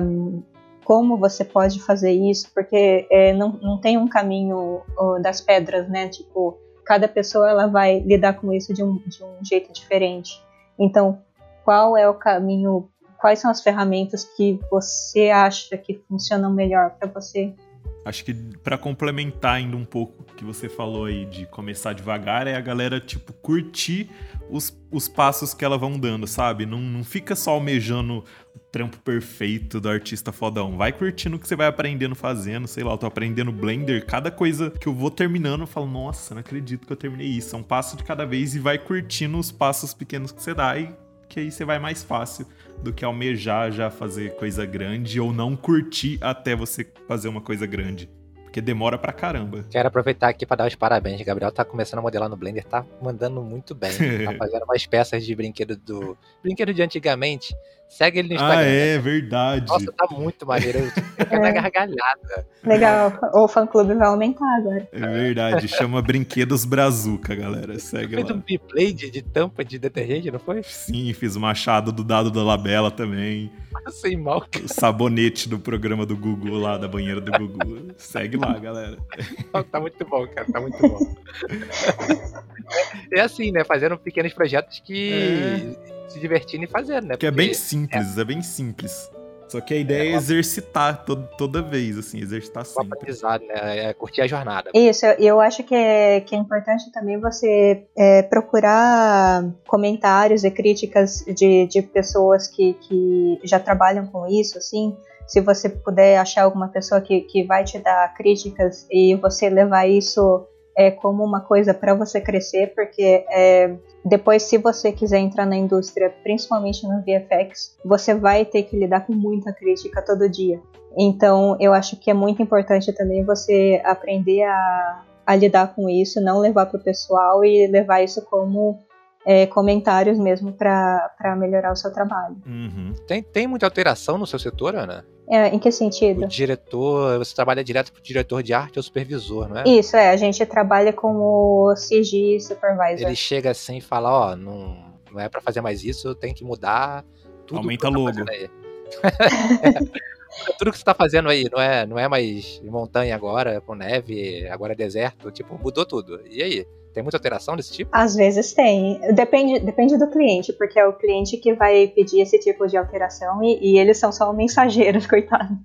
um, como você pode fazer isso, porque é, não, não tem um caminho das pedras, né, tipo, cada pessoa ela vai lidar com isso de um, de um jeito diferente. Então, qual é o caminho quais são as ferramentas que você acha que funcionam melhor para você? Acho que para complementar ainda um pouco o que você falou aí de começar devagar, é a galera, tipo, curtir os, os passos que elas vão dando, sabe? Não, não fica só almejando trampo perfeito do artista fodão. Vai curtindo o que você vai aprendendo fazendo, sei lá, eu tô aprendendo Blender, cada coisa que eu vou terminando, eu falo, nossa, não acredito que eu terminei isso. É um passo de cada vez e vai curtindo os passos pequenos que você dá e que aí você vai mais fácil do que almejar já fazer coisa grande ou não curtir até você fazer uma coisa grande porque demora pra caramba. Quero aproveitar aqui para dar os parabéns. Gabriel tá começando a modelar no Blender, tá mandando muito bem. tá fazendo umas peças de brinquedo do. Brinquedo de antigamente. Segue ele no Instagram. Ah, é, verdade. Nossa, tá muito maneiro. Fica na gargalhada. Legal. O fã clube vai aumentar agora. É verdade. Chama Brinquedos Brazuca, galera. Segue Fez lá. um biplay de, de tampa de detergente, não foi? Sim, fiz o machado do dado da Labela também. Sem mal, O sabonete do programa do Google lá, da banheira do Google. Segue lá, galera. Tá muito bom, cara. Tá muito bom. é assim, né? Fazendo pequenos projetos que se divertindo e fazendo, né? Que é Porque- bem simples, é. bem simples. Só que a ideia é, exercitar to- toda vez, assim, exercitar o sempre. aprendizado, né? É curtir a jornada. Isso, eu acho que é, que é importante também você é, procurar comentários e críticas de, de pessoas que, que já trabalham com isso, assim. Se você puder achar alguma pessoa que, que vai te dar críticas e você levar isso é, como uma coisa para você crescer, porque é, depois, se você quiser entrar na indústria, principalmente no VFX, você vai ter que lidar com muita crítica todo dia. Então, eu acho que é muito importante também você aprender a, a lidar com isso, não levar para o pessoal e levar isso como é, comentários mesmo para melhorar o seu trabalho. Uhum. Tem, tem muita alteração no seu setor, Ana? É, em que sentido? O diretor, você trabalha direto pro diretor de arte ou supervisor, não é? Isso, é, a gente trabalha como CG Supervisor. Ele chega assim e fala, ó, não, não é pra fazer mais isso, tem que mudar tudo. Aumenta que tá logo. aí. tudo que você tá fazendo aí, não é, não é mais montanha agora, com neve, agora é deserto, tipo, mudou tudo. E aí? Tem muita alteração desse tipo? Às vezes tem. Depende, depende do cliente, porque é o cliente que vai pedir esse tipo de alteração e, e eles são só mensageiros, coitado.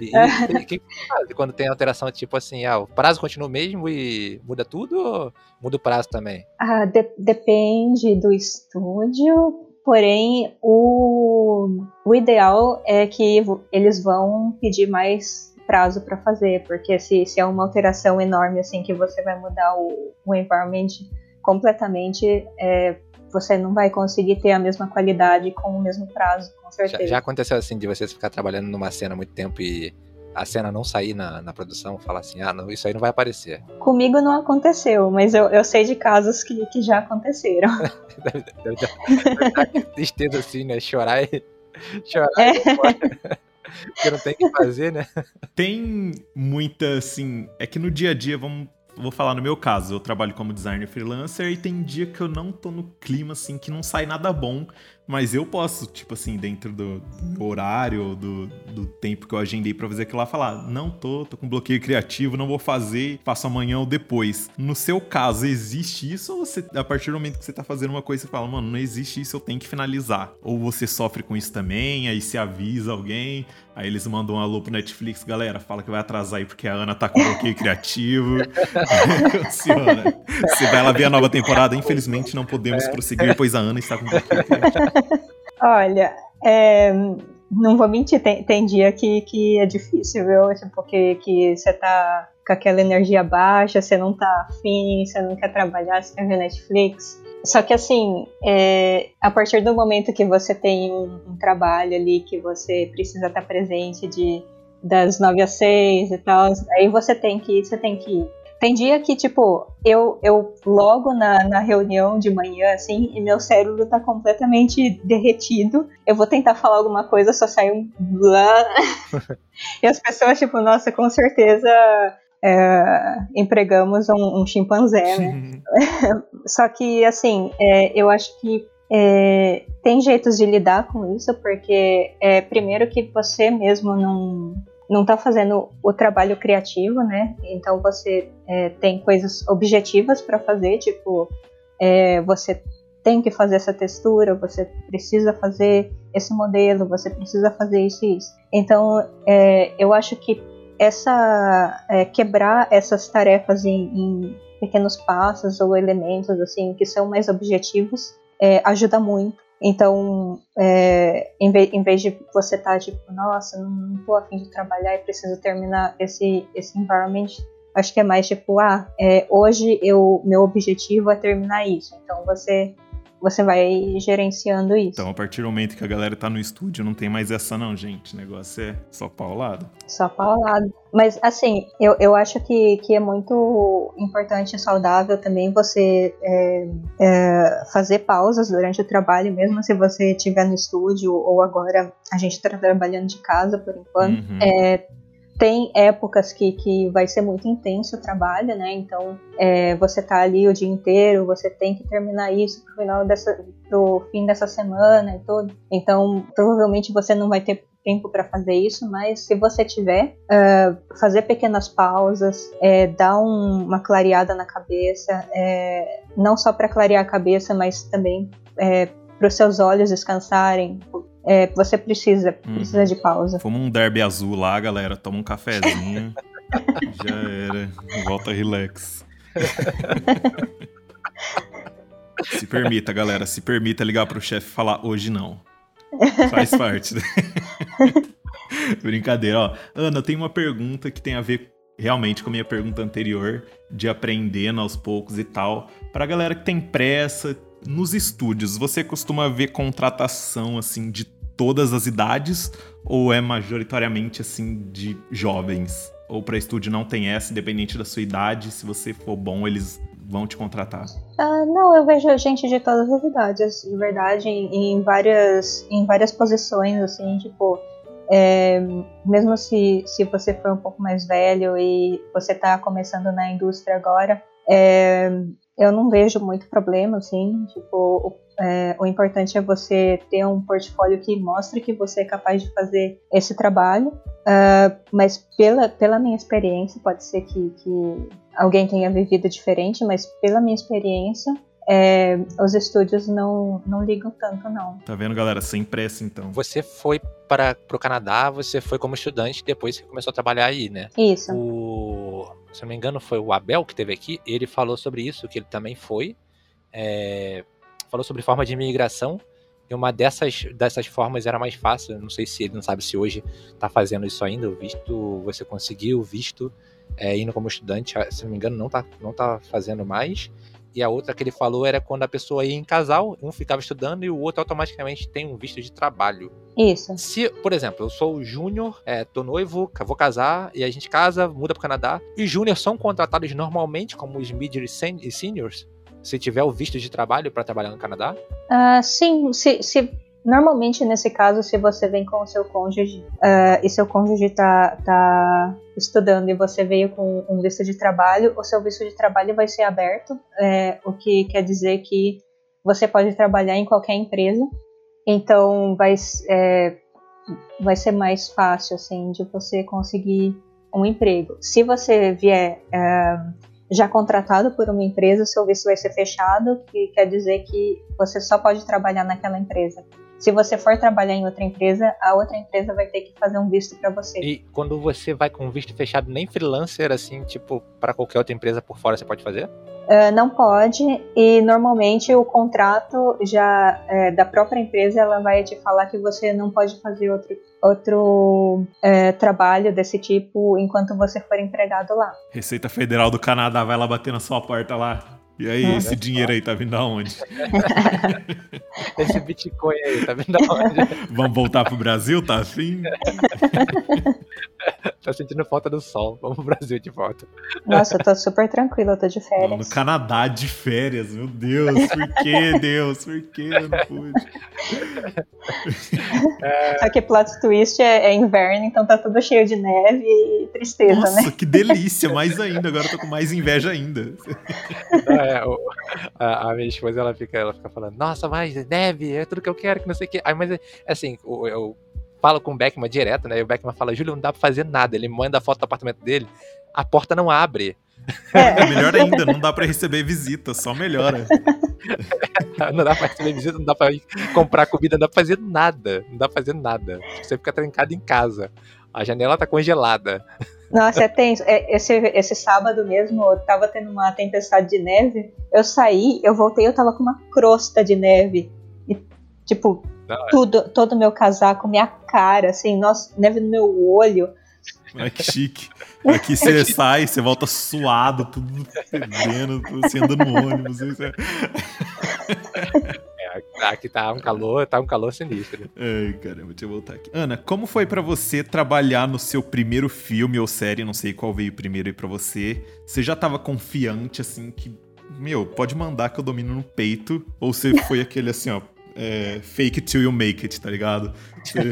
E, e o que faz quando tem alteração tipo assim, ah, o prazo continua o mesmo e muda tudo ou muda o prazo também? Ah, de- depende do estúdio, porém o, o ideal é que eles vão pedir mais prazo para fazer, porque se, se é uma alteração enorme assim que você vai mudar o, o environment completamente, é, você não vai conseguir ter a mesma qualidade com o mesmo prazo, com Já, certeza. já aconteceu assim de você ficar trabalhando numa cena há muito tempo e a cena não sair na, na produção, falar assim, ah, não, isso aí não vai aparecer. Comigo não aconteceu, mas eu, eu sei de casos que, que já aconteceram. Deve, deve, deve dar aquela tristeza assim, né? Chorar e. Chorar É. e. Porque não tem o que fazer, né? Tem muita, assim. É que no dia a dia, vamos. Vou falar no meu caso, eu trabalho como designer freelancer e tem dia que eu não tô no clima, assim, que não sai nada bom, mas eu posso, tipo assim, dentro do, horário, do, do tempo que eu agendei pra fazer aquilo lá, falar: não tô, tô com bloqueio criativo, não vou fazer, faço amanhã ou depois. No seu caso, existe isso ou você, a partir do momento que você tá fazendo uma coisa, você fala, mano, não existe isso, eu tenho que finalizar? Ou você sofre com isso também, aí se avisa alguém, Aí eles mandam um alô pro Netflix, galera, fala que vai atrasar aí porque a Ana tá com bloqueio criativo. Senhora, você vai lá ver a nova temporada, infelizmente não podemos prosseguir, pois a Ana está com bloqueio criativo. Olha, é, não vou mentir, tem, tem dia que, que é difícil, viu? Tipo, que, que você tá com aquela energia baixa, você não tá afim, você não quer trabalhar, você quer ver Netflix. Só que assim, é, a partir do momento que você tem um, um trabalho ali que você precisa estar presente de das 9 às 6 e tal, aí você tem que ir, você tem que ir. Tem dia que, tipo, eu, eu logo na, na reunião de manhã, assim, e meu cérebro tá completamente derretido. Eu vou tentar falar alguma coisa, só sai um blá. e as pessoas, tipo, nossa, com certeza é, empregamos um, um chimpanzé, né? Só que, assim, é, eu acho que é, tem jeitos de lidar com isso, porque, é, primeiro, que você mesmo não, não tá fazendo o trabalho criativo, né? Então você é, tem coisas objetivas para fazer, tipo, é, você tem que fazer essa textura, você precisa fazer esse modelo, você precisa fazer isso e isso. Então, é, eu acho que essa é, quebrar essas tarefas em, em, pequenos passos ou elementos assim que são mais objetivos é, ajuda muito Então, é, em, vez, em, vez, de você estar tá, tipo, nossa, não estou afim de trabalhar e preciso terminar esse, esse environment, acho que é mais tipo, ah, é, hoje eu, meu objetivo é terminar isso. Então você você vai gerenciando isso. Então, a partir do momento que a galera tá no estúdio, não tem mais essa não, gente. O negócio é só paulado. Só paulado. Mas, assim, eu, eu acho que, que é muito importante e saudável também você é, é, fazer pausas durante o trabalho, mesmo se você estiver no estúdio ou agora a gente está trabalhando de casa por enquanto. Uhum. É, tem épocas que, que vai ser muito intenso o trabalho, né? Então é, você tá ali o dia inteiro, você tem que terminar isso pro final dessa, pro fim dessa semana e tudo. Então provavelmente você não vai ter tempo para fazer isso, mas se você tiver, uh, fazer pequenas pausas, é, dar um, uma clareada na cabeça, é, não só para clarear a cabeça, mas também é, para os seus olhos descansarem, é, você precisa, uhum. precisa de pausa. Fuma um derby azul lá, galera, toma um cafezinho. já era. Volta relax. se permita, galera, se permita ligar pro chefe e falar hoje não. Faz parte. Brincadeira, ó. Ana, tem uma pergunta que tem a ver realmente com a minha pergunta anterior, de aprendendo aos poucos e tal. Pra galera que tem pressa, nos estúdios, você costuma ver contratação assim de todas as idades ou é majoritariamente assim de jovens? Ou para estúdio não tem essa, independente da sua idade, se você for bom, eles vão te contratar? Uh, não, eu vejo gente de todas as idades, de verdade, em, em várias, em várias posições, assim, tipo, é, mesmo se, se você for um pouco mais velho e você está começando na indústria agora, é, eu não vejo muito problema, assim, tipo, é, o, importante é você ter um portfólio que mostre que você é capaz de fazer esse trabalho, uh, mas pela, pela minha experiência, pode ser que, que alguém tenha vivido diferente, mas pela minha experiência, é, os estúdios não, não ligam tanto, não. Tá vendo, galera? Sem pressa, então. Você foi para o Canadá, você foi como estudante, depois você começou a trabalhar aí, né? Isso. O, se não me engano, foi o Abel que teve aqui, ele falou sobre isso, que ele também foi. É, falou sobre forma de imigração, e uma dessas, dessas formas era mais fácil. Não sei se ele não sabe se hoje está fazendo isso ainda. O visto, você conseguiu o visto é, indo como estudante, se não me engano, não está não tá fazendo mais. E a outra que ele falou era quando a pessoa ia em casal, um ficava estudando e o outro automaticamente tem um visto de trabalho. Isso. Se, por exemplo, eu sou júnior, é, tô noivo, vou casar, e a gente casa, muda pro Canadá, e júnior são contratados normalmente como os mid e seniors? Se tiver o visto de trabalho para trabalhar no Canadá? Uh, sim, se, se Normalmente, nesse caso, se você vem com o seu cônjuge uh, e seu cônjuge está tá estudando e você veio com um visto de trabalho, o seu visto de trabalho vai ser aberto, é, o que quer dizer que você pode trabalhar em qualquer empresa. Então, vai, é, vai ser mais fácil, assim, de você conseguir um emprego. Se você vier é, já contratado por uma empresa, seu visto vai ser fechado, que quer dizer que você só pode trabalhar naquela empresa. Se você for trabalhar em outra empresa, a outra empresa vai ter que fazer um visto para você. E quando você vai com visto fechado, nem freelancer, assim, tipo, para qualquer outra empresa por fora, você pode fazer? Uh, não pode, e normalmente o contrato já é, da própria empresa ela vai te falar que você não pode fazer outro, outro é, trabalho desse tipo enquanto você for empregado lá. Receita Federal do Canadá vai lá bater na sua porta lá. E aí, esse dinheiro aí tá vindo aonde? esse Bitcoin aí tá vindo aonde? Vamos voltar pro Brasil, tá assim? tá sentindo falta do sol. Vamos pro Brasil de volta. Nossa, eu tô super tranquila, eu tô de férias. no Canadá de férias, meu Deus. Por que, Deus? Por que eu não pude? É... Só que plot twist é, é, inverno, então tá tudo cheio de neve e tristeza, Nossa, né? Nossa, que delícia! Mais ainda, agora eu tô com mais inveja ainda. É, é, o, a, a, minha esposa ela fica, ela fica falando, nossa, mas neve, é tudo que eu quero, que não sei o que. Aí, mas assim, eu, eu falo com o Beckman direto, né? E o Beckman fala, Júlio, não dá pra fazer nada. Ele manda a foto do apartamento dele, a porta não abre. É. Melhor ainda, não dá para receber visita, só melhora. não dá pra receber visita, não dá pra comprar comida, não dá pra fazer nada. Não dá pra fazer nada. Você fica trancado em casa. A janela tá congelada. Nossa, é tenso. É, esse, esse sábado mesmo, eu tava tendo uma tempestade de neve. Eu saí, eu voltei, eu tava com uma crosta de neve. E, Tipo, tudo, todo meu casaco, minha cara, assim, nossa, neve no meu olho. É que chique. Aqui você sai, você volta suado, tudo fedendo, você anda no ônibus. Você... Aqui tá um calor, tá um calor sinistro. Ai, caramba, deixa eu voltar aqui. Ana, como foi para você trabalhar no seu primeiro filme ou série? Não sei qual veio primeiro aí pra você. Você já tava confiante, assim, que, meu, pode mandar que eu domino no peito? Ou você foi aquele assim, ó, é, fake it till you make it, tá ligado? Você,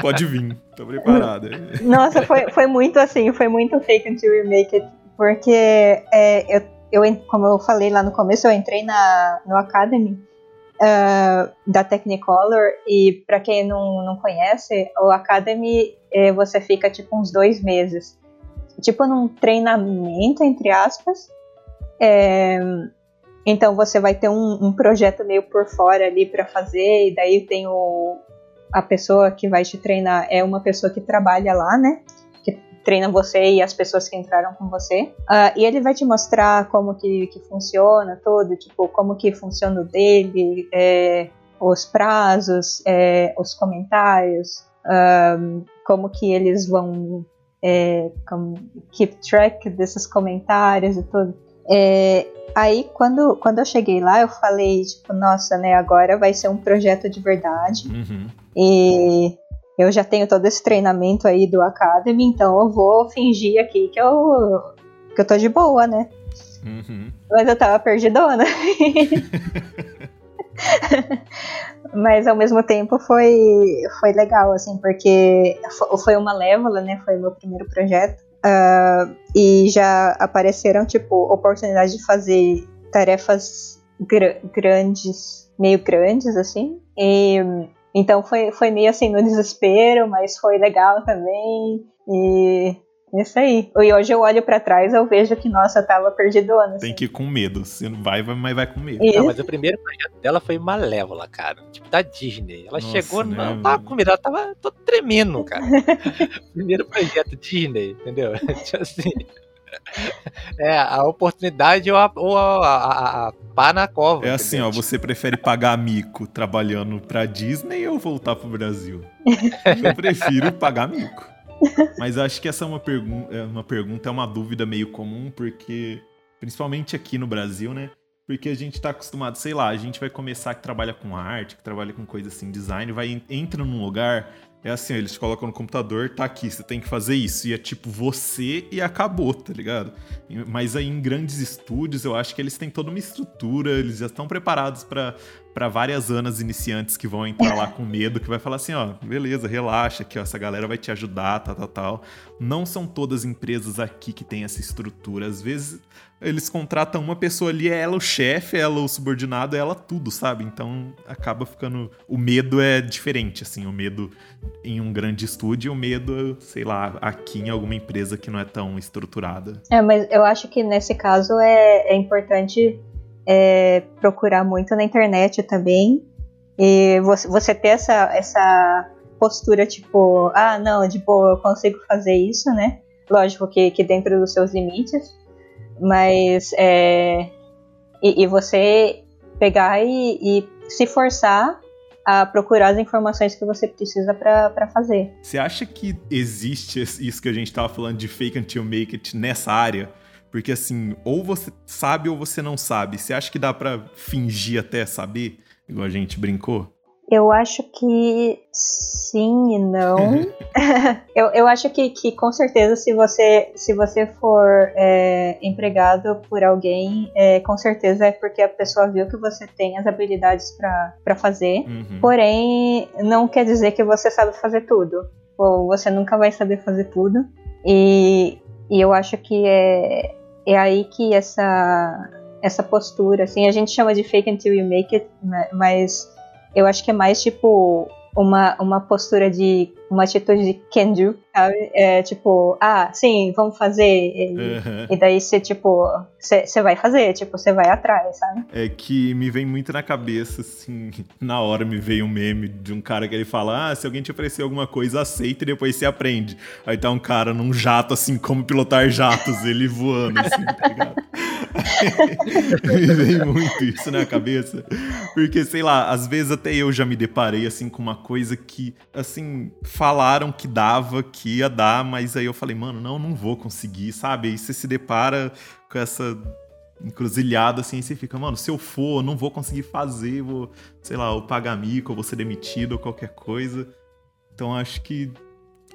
pode vir, tô preparada. Nossa, foi, foi muito assim, foi muito fake it till you make it, porque é, eu, eu, como eu falei lá no começo, eu entrei na, no Academy uh, da Technicolor e para quem não, não conhece, o Academy é, você fica tipo uns dois meses, tipo num treinamento, entre aspas, é, então você vai ter um, um projeto meio por fora ali para fazer, e daí tem o, a pessoa que vai te treinar, é uma pessoa que trabalha lá, né? Treina você e as pessoas que entraram com você. Uh, e ele vai te mostrar como que, que funciona todo, tipo, como que funciona o dele, é, os prazos, é, os comentários, um, como que eles vão é, keep track desses comentários e tudo. É, Aí, quando, quando eu cheguei lá, eu falei, tipo, nossa, né, agora vai ser um projeto de verdade. Uhum. E eu já tenho todo esse treinamento aí do Academy, então eu vou fingir aqui que eu, que eu tô de boa, né? Uhum. Mas eu tava perdidona. Mas ao mesmo tempo foi, foi legal, assim, porque foi uma lévola, né? Foi o meu primeiro projeto. Uh, e já apareceram, tipo, oportunidades de fazer tarefas gr grandes, meio grandes, assim. E, então foi, foi meio assim no desespero, mas foi legal também. E isso aí. E hoje eu olho para trás eu vejo que, nossa, eu tava perdidona. Assim. Tem que ir com medo. Você não vai, mas vai com medo. Não, mas o primeiro projeto dela foi Malévola, cara. Tipo, da Disney. Ela nossa, chegou, né? não tava com medo, ela tava todo tremendo, cara. primeiro projeto Disney, entendeu? Tipo assim. É, a oportunidade ou a, ou a, a, a pá na cova. É assim, ó, você prefere pagar mico trabalhando pra Disney ou voltar pro Brasil? Eu prefiro pagar mico. Mas acho que essa é uma, pergun é uma pergunta, é uma dúvida meio comum, porque, principalmente aqui no Brasil, né? Porque a gente tá acostumado, sei lá, a gente vai começar que trabalha com arte, que trabalha com coisa assim, design, vai entra num lugar, é assim, eles colocam no computador, tá aqui, você tem que fazer isso. E é tipo você e acabou, tá ligado? Mas aí em grandes estúdios, eu acho que eles têm toda uma estrutura, eles já estão preparados para várias anas iniciantes que vão entrar lá com medo, que vai falar assim, ó, beleza, relaxa, que essa galera vai te ajudar, tal, tal, tal. Não são todas empresas aqui que têm essa estrutura. Às vezes eles contratam uma pessoa ali, é ela o chefe, é ela o subordinado, é ela tudo, sabe? Então acaba ficando. O medo é diferente, assim, o medo em um grande estúdio e o medo, sei lá, aqui em alguma empresa que não é tão estruturada. É, mas eu acho que nesse caso é, é importante é, procurar muito na internet também. E você, você ter essa, essa postura tipo, ah, não, de boa, eu consigo fazer isso, né? Lógico que, que dentro dos seus limites, mas é, e, e você pegar e, e, se forçar a procurar as informações que você precisa para fazer. Você acha que existe isso que a gente estava falando de fake until make it nessa área? Porque assim, ou você sabe ou você não sabe. Você acha que dá para fingir até saber, igual a gente brincou? Eu acho que sim e não. eu, eu acho que, que com certeza se você, se você for é, empregado por alguém, é, com certeza é porque a pessoa viu que você tem as habilidades para fazer. Uhum. Porém, não quer dizer que você sabe fazer tudo. Ou você nunca vai saber fazer tudo. E, e eu acho que é, é aí que essa essa postura, assim, a gente chama de fake until you make it, né, mas eu acho que é mais tipo uma, uma postura de uma atitude de can do, sabe? É tipo, ah, sim, vamos fazer. E, uhum. e daí você, tipo, você vai fazer, tipo, você vai atrás, sabe? É que me vem muito na cabeça, assim, na hora me veio um meme de um cara que ele fala: ah, se alguém te oferecer alguma coisa, aceita e depois você aprende. Aí tá um cara num jato, assim, como pilotar jatos, ele voando, assim, tá ligado? me vem muito isso na cabeça. Porque, sei lá, às vezes até eu já me deparei, assim, com uma coisa que, assim, falaram que dava, que ia dar, mas aí eu falei, mano, não, não vou conseguir, sabe? Aí você se depara com essa encruzilhada assim, e você fica, mano, se eu for, não vou conseguir fazer, vou, sei lá, ou pagar mico, ou vou ser demitido, ou qualquer coisa. Então acho que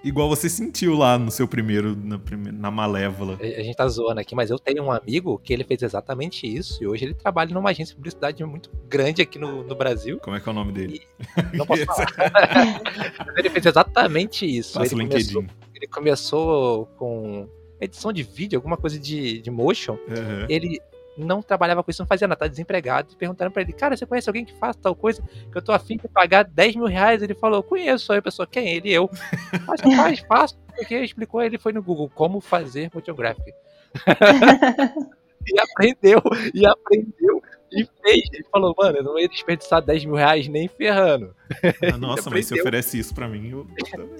Igual você sentiu lá no seu primeiro, na, na Malévola. A gente tá zoando aqui, mas eu tenho um amigo que ele fez exatamente isso. E hoje ele trabalha numa agência de publicidade muito grande aqui no, no Brasil. Como é que é o nome dele? E não posso falar. ele fez exatamente isso. Passa ele o LinkedIn. Começou, ele começou com edição de vídeo, alguma coisa de, de motion. Uhum. Ele não trabalhava com isso, não fazia nada, tá desempregado. Perguntaram pra ele, cara, você conhece alguém que faz tal coisa? Que eu tô afim de pagar 10 mil reais. Ele falou, conheço. Aí a pessoa, quem? Ele, eu. Mas faz, faço. Porque explicou, ele foi no Google, como fazer motion graphic. e aprendeu, e aprendeu. E fez. Ele falou, mano, eu não ia desperdiçar 10 mil reais nem ferrando. Ah, nossa, mas você oferece isso pra mim. Eu...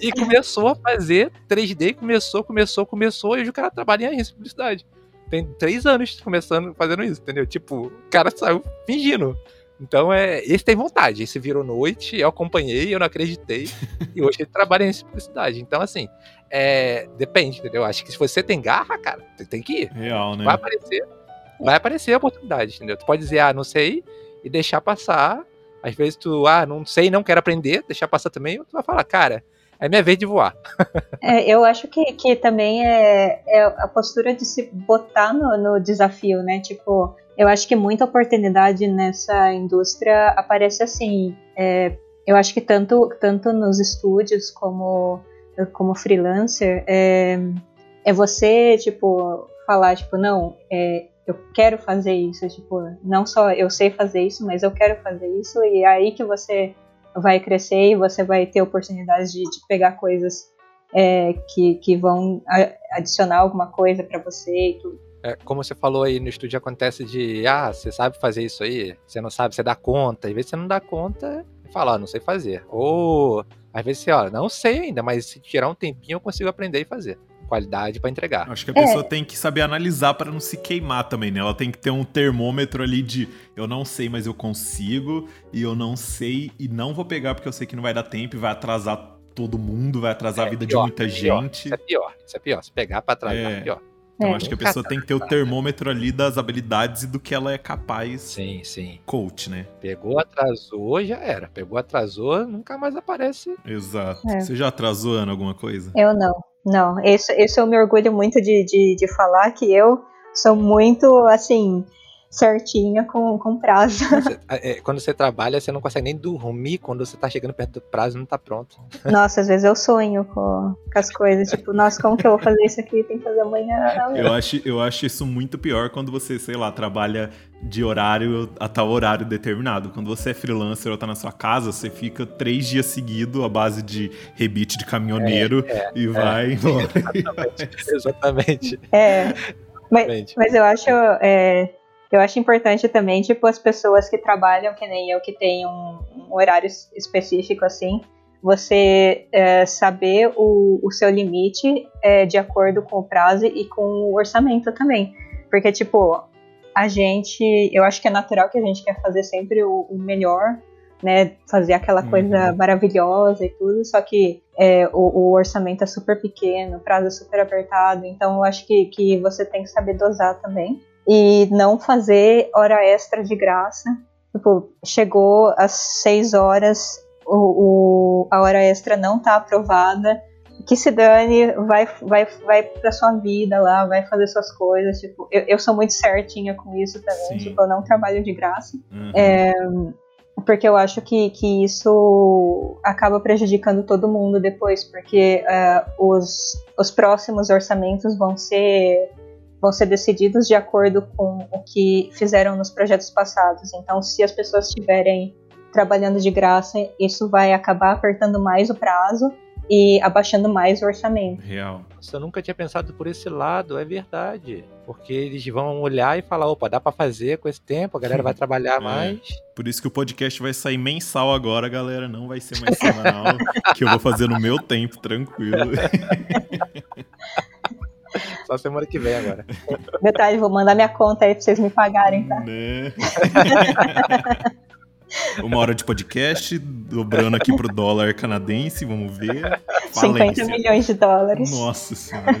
e começou a fazer 3D, começou, começou, começou, e hoje o cara trabalha em publicidade tem três anos começando fazendo isso, entendeu? Tipo, o cara saiu fingindo. Então, é, esse tem vontade. Esse virou noite, eu acompanhei, eu não acreditei. e hoje ele trabalha em publicidade. Então, assim, é, depende, entendeu? Acho que se você tem garra, cara, você tem que ir. Real, né? Vai aparecer, vai aparecer a oportunidade, entendeu? Tu pode dizer, ah, não sei, e deixar passar. Às vezes tu, ah, não sei, não quero aprender, deixar passar também, tu vai falar, cara, é minha vez de voar. é, eu acho que, que também é, é a postura de se botar no, no desafio, né? Tipo, eu acho que muita oportunidade nessa indústria aparece assim. É, eu acho que tanto, tanto nos estúdios como, como freelancer, é, é você, tipo, falar, tipo, não, é, eu quero fazer isso, tipo, não só eu sei fazer isso, mas eu quero fazer isso, e é aí que você vai crescer e você vai ter oportunidades de, de pegar coisas é, que, que vão adicionar alguma coisa para você e tudo. É, como você falou aí no estúdio, acontece de, ah, você sabe fazer isso aí, você não sabe, você dá conta. Às vezes você não dá conta e fala, não sei fazer. Ou, às vezes você, ó, não sei ainda, mas se tirar um tempinho eu consigo aprender e fazer qualidade para entregar. Acho que a pessoa é. tem que saber analisar para não se queimar também, né? Ela tem que ter um termômetro ali de eu não sei, mas eu consigo, e eu não sei e não vou pegar porque eu sei que não vai dar tempo e vai atrasar todo mundo, vai atrasar é, a vida pior, de muita é gente. Isso é pior, isso é pior. Se pegar para trás, é, é pior. Então, é. acho que a pessoa tem que ter o termômetro ali das habilidades e do que ela é capaz. Sim, sim. Coach, né? Pegou, atrasou, já era. Pegou, atrasou, nunca mais aparece. Exato. É. Você já atrasou, Ana, alguma coisa? Eu não. Não, esse, esse eu me orgulho muito de, de, de falar que eu sou muito, assim, certinha com, com prazo. É, é, quando você trabalha, você não consegue nem dormir quando você tá chegando perto do prazo e não tá pronto. Nossa, às vezes eu sonho com, com as coisas, tipo, nossa, como que eu vou fazer isso aqui? Tem que fazer amanhã. Eu acho, eu acho isso muito pior quando você, sei lá, trabalha de horário a tal horário determinado. Quando você é freelancer ou tá na sua casa, você fica três dias seguidos à base de rebite de caminhoneiro é, é, e vai é, embora. Exatamente. exatamente. É. Mas, mas eu acho é, eu acho importante também, tipo, as pessoas que trabalham, que nem eu, que tem um, um horário específico, assim, você é, saber o, o, seu limite é, de acordo com o prazo e com o orçamento também. Porque, tipo, a gente, eu acho que é natural que a gente quer fazer sempre o, o melhor, né, fazer aquela coisa uhum. maravilhosa e tudo, só que é, o, o, orçamento é super pequeno, o prazo é super apertado, então eu acho que, que você tem que saber dosar também e não fazer hora extra de graça. Tipo, chegou às seis horas, o, o, a hora extra não tá aprovada, que se dane, vai, vai, vai pra sua vida lá, vai fazer suas coisas. Tipo, eu, eu sou muito certinha com isso também, Sim. tipo, eu não trabalho de graça. Uhum. É, porque eu acho que, que isso acaba prejudicando todo mundo depois, porque uh, os, os próximos orçamentos vão ser vão ser decididos de acordo com o que fizeram nos projetos passados. Então, se as pessoas estiverem trabalhando de graça, isso vai acabar apertando mais o prazo e abaixando mais o orçamento. Real. Nossa, eu nunca tinha pensado por esse lado, é verdade. Porque eles vão olhar e falar, opa, dá pra fazer com esse tempo, a galera vai trabalhar É. mais. Por isso que o podcast vai sair mensal agora, galera. Não vai ser mais semanal. que eu vou fazer no meu tempo, tranquilo. Só semana que vem agora. Detalhe, vou mandar minha conta aí pra vocês me pagarem, tá? né? Uma hora de podcast, dobrando aqui pro dólar canadense, vamos ver. 50 Falência. milhões de dólares. Nossa senhora.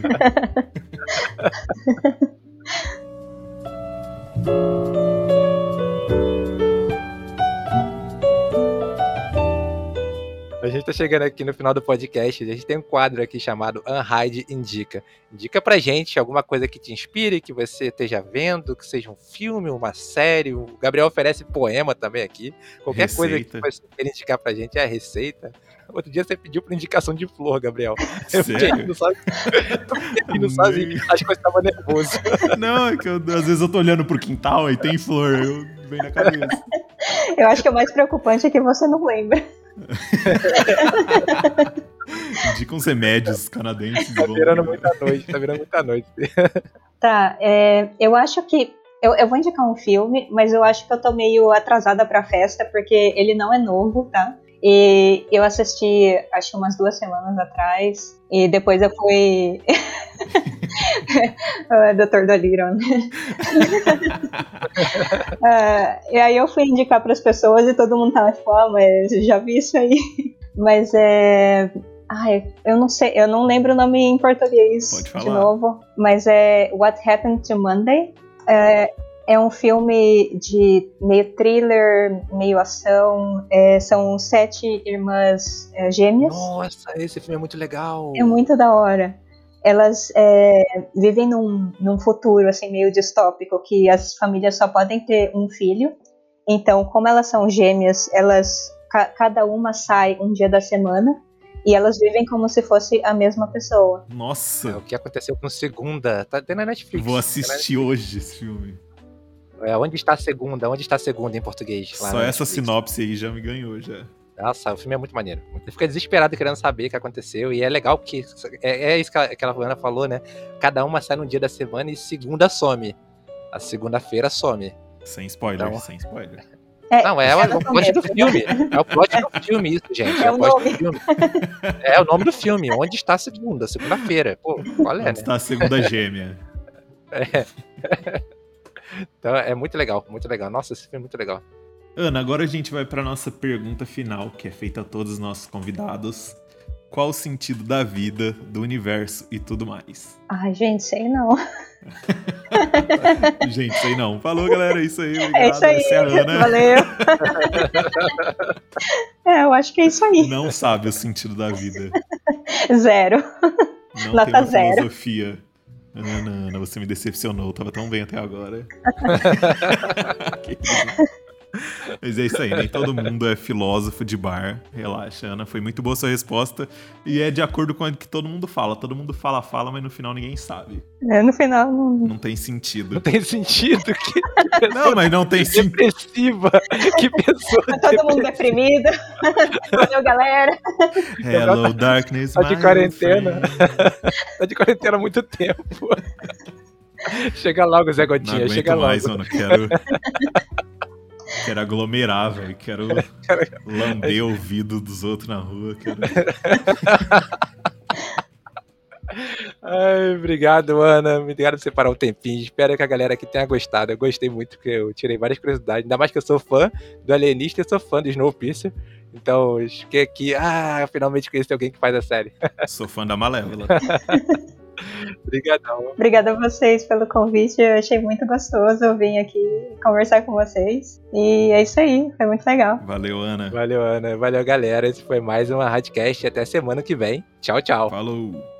A gente tá chegando aqui no final do podcast. A gente tem um quadro aqui chamado Unhide Indica. Indica pra gente alguma coisa que te inspire, que você esteja vendo, que seja um filme, uma série. O Gabriel oferece poema também aqui. Qualquer coisa que Receita. você queira indicar pra gente é a receita. Outro dia você pediu por indicação de flor, Gabriel. Sério? Não sabe, não sabe, acho que eu estava nervoso. Não, é que eu- às vezes eu tô olhando pro quintal e tem flor, eu vem na cabeça. Eu acho que o mais preocupante é que você não lembra. Indica uns remédios canadenses. Tá bom. virando muita noite, tá virando muita noite. Tá, é, eu acho que. Eu, eu vou indicar um filme, mas eu acho que eu tô meio atrasada pra festa, porque ele não é novo, tá? E eu assisti, acho umas duas semanas atrás, e depois eu fui. Dr. Dolittle. Ah, e aí eu fui indicar pras pessoas e todo mundo tava tipo, ah, mas já vi isso aí. Mas é. Ai, eu não sei, eu não lembro o nome em português de novo, mas é What Happened to Monday. É, é um filme de meio thriller, meio ação. é, são sete irmãs é, gêmeas. Nossa, esse filme é muito legal. É muito da hora. Elas é, vivem num, num futuro assim meio distópico que as famílias só podem ter um filho. Então, como elas são gêmeas, elas ca- cada uma sai um dia da semana e elas vivem como se fosse a mesma pessoa. É, Nossa, o que aconteceu com segunda? Tá até na Netflix. vou assistir hoje esse filme. É, onde está a segunda? Onde está a segunda em português? Lá Só essa Netflix. sinopse aí já me ganhou já. Nossa, o filme é muito maneiro. Você fica desesperado querendo saber o que aconteceu. E é legal porque é, é isso que a- que falou, né? Cada uma sai num dia da semana e segunda some. A segunda-feira some. Sem spoiler, Então- sem spoiler. É, Não, é, eu o, plot do filme. É o plot do filme, isso, gente. É É, o plot nome. do filme. É o nome do filme. Onde está a segunda? Segunda-feira. Pô, qual é, Onde né? está a segunda gêmea? Então é muito legal, muito legal. Nossa, esse filme é muito legal. Ana, agora a gente vai para nossa pergunta final, que é feita a todos os nossos convidados. Qual o sentido da vida, do universo e tudo mais? Ai, gente, sei não. Gente, sei não. Falou, galera, é isso aí. Obrigado. É isso aí. Essa é a Ana. Valeu. é, eu acho que é isso aí. Não sabe o sentido da vida. Zero. Não Nota tem uma zero. filosofia. Ana, Ana, você me decepcionou. Tava tão bem até agora. Mas é isso aí, nem todo mundo é filósofo de bar. Relaxa, Ana. Foi muito boa sua resposta. E é de acordo com o que todo mundo fala. Todo mundo fala, fala, mas no final ninguém sabe. É, No final, não... Não tem Não sentido. tem sentido. Que Não, mas não tem sentido. depressiva. Que pessoa tá todo mundo deprimido. Valeu, galera. Hello, darkness. Tá de quarentena. tá de quarentena há muito tempo. Chega logo, Zé Não Gotinha. aguento Chega mais, logo. mano. Quero. Quero aglomerar, velho. Quero lamber o ouvido dos outros na rua. Quero... Ai, obrigado, Ana. Obrigado por separar um tempinho. Espero que a galera aqui tenha gostado. Eu gostei muito, porque eu tirei várias curiosidades. Ainda mais que eu sou fã do Alienista e sou fã do Snowpiercer. Então, fiquei aqui. Ah, finalmente conheci alguém que faz a série. Sou fã da Malévola. Obrigadão. Obrigada a vocês pelo convite. Eu achei muito gostoso eu vim aqui conversar com vocês. E é isso aí. Foi muito legal. Valeu, Ana. Valeu, Ana. Valeu, galera. Esse foi mais uma Radcast. Até semana que vem. Tchau, tchau. Falou.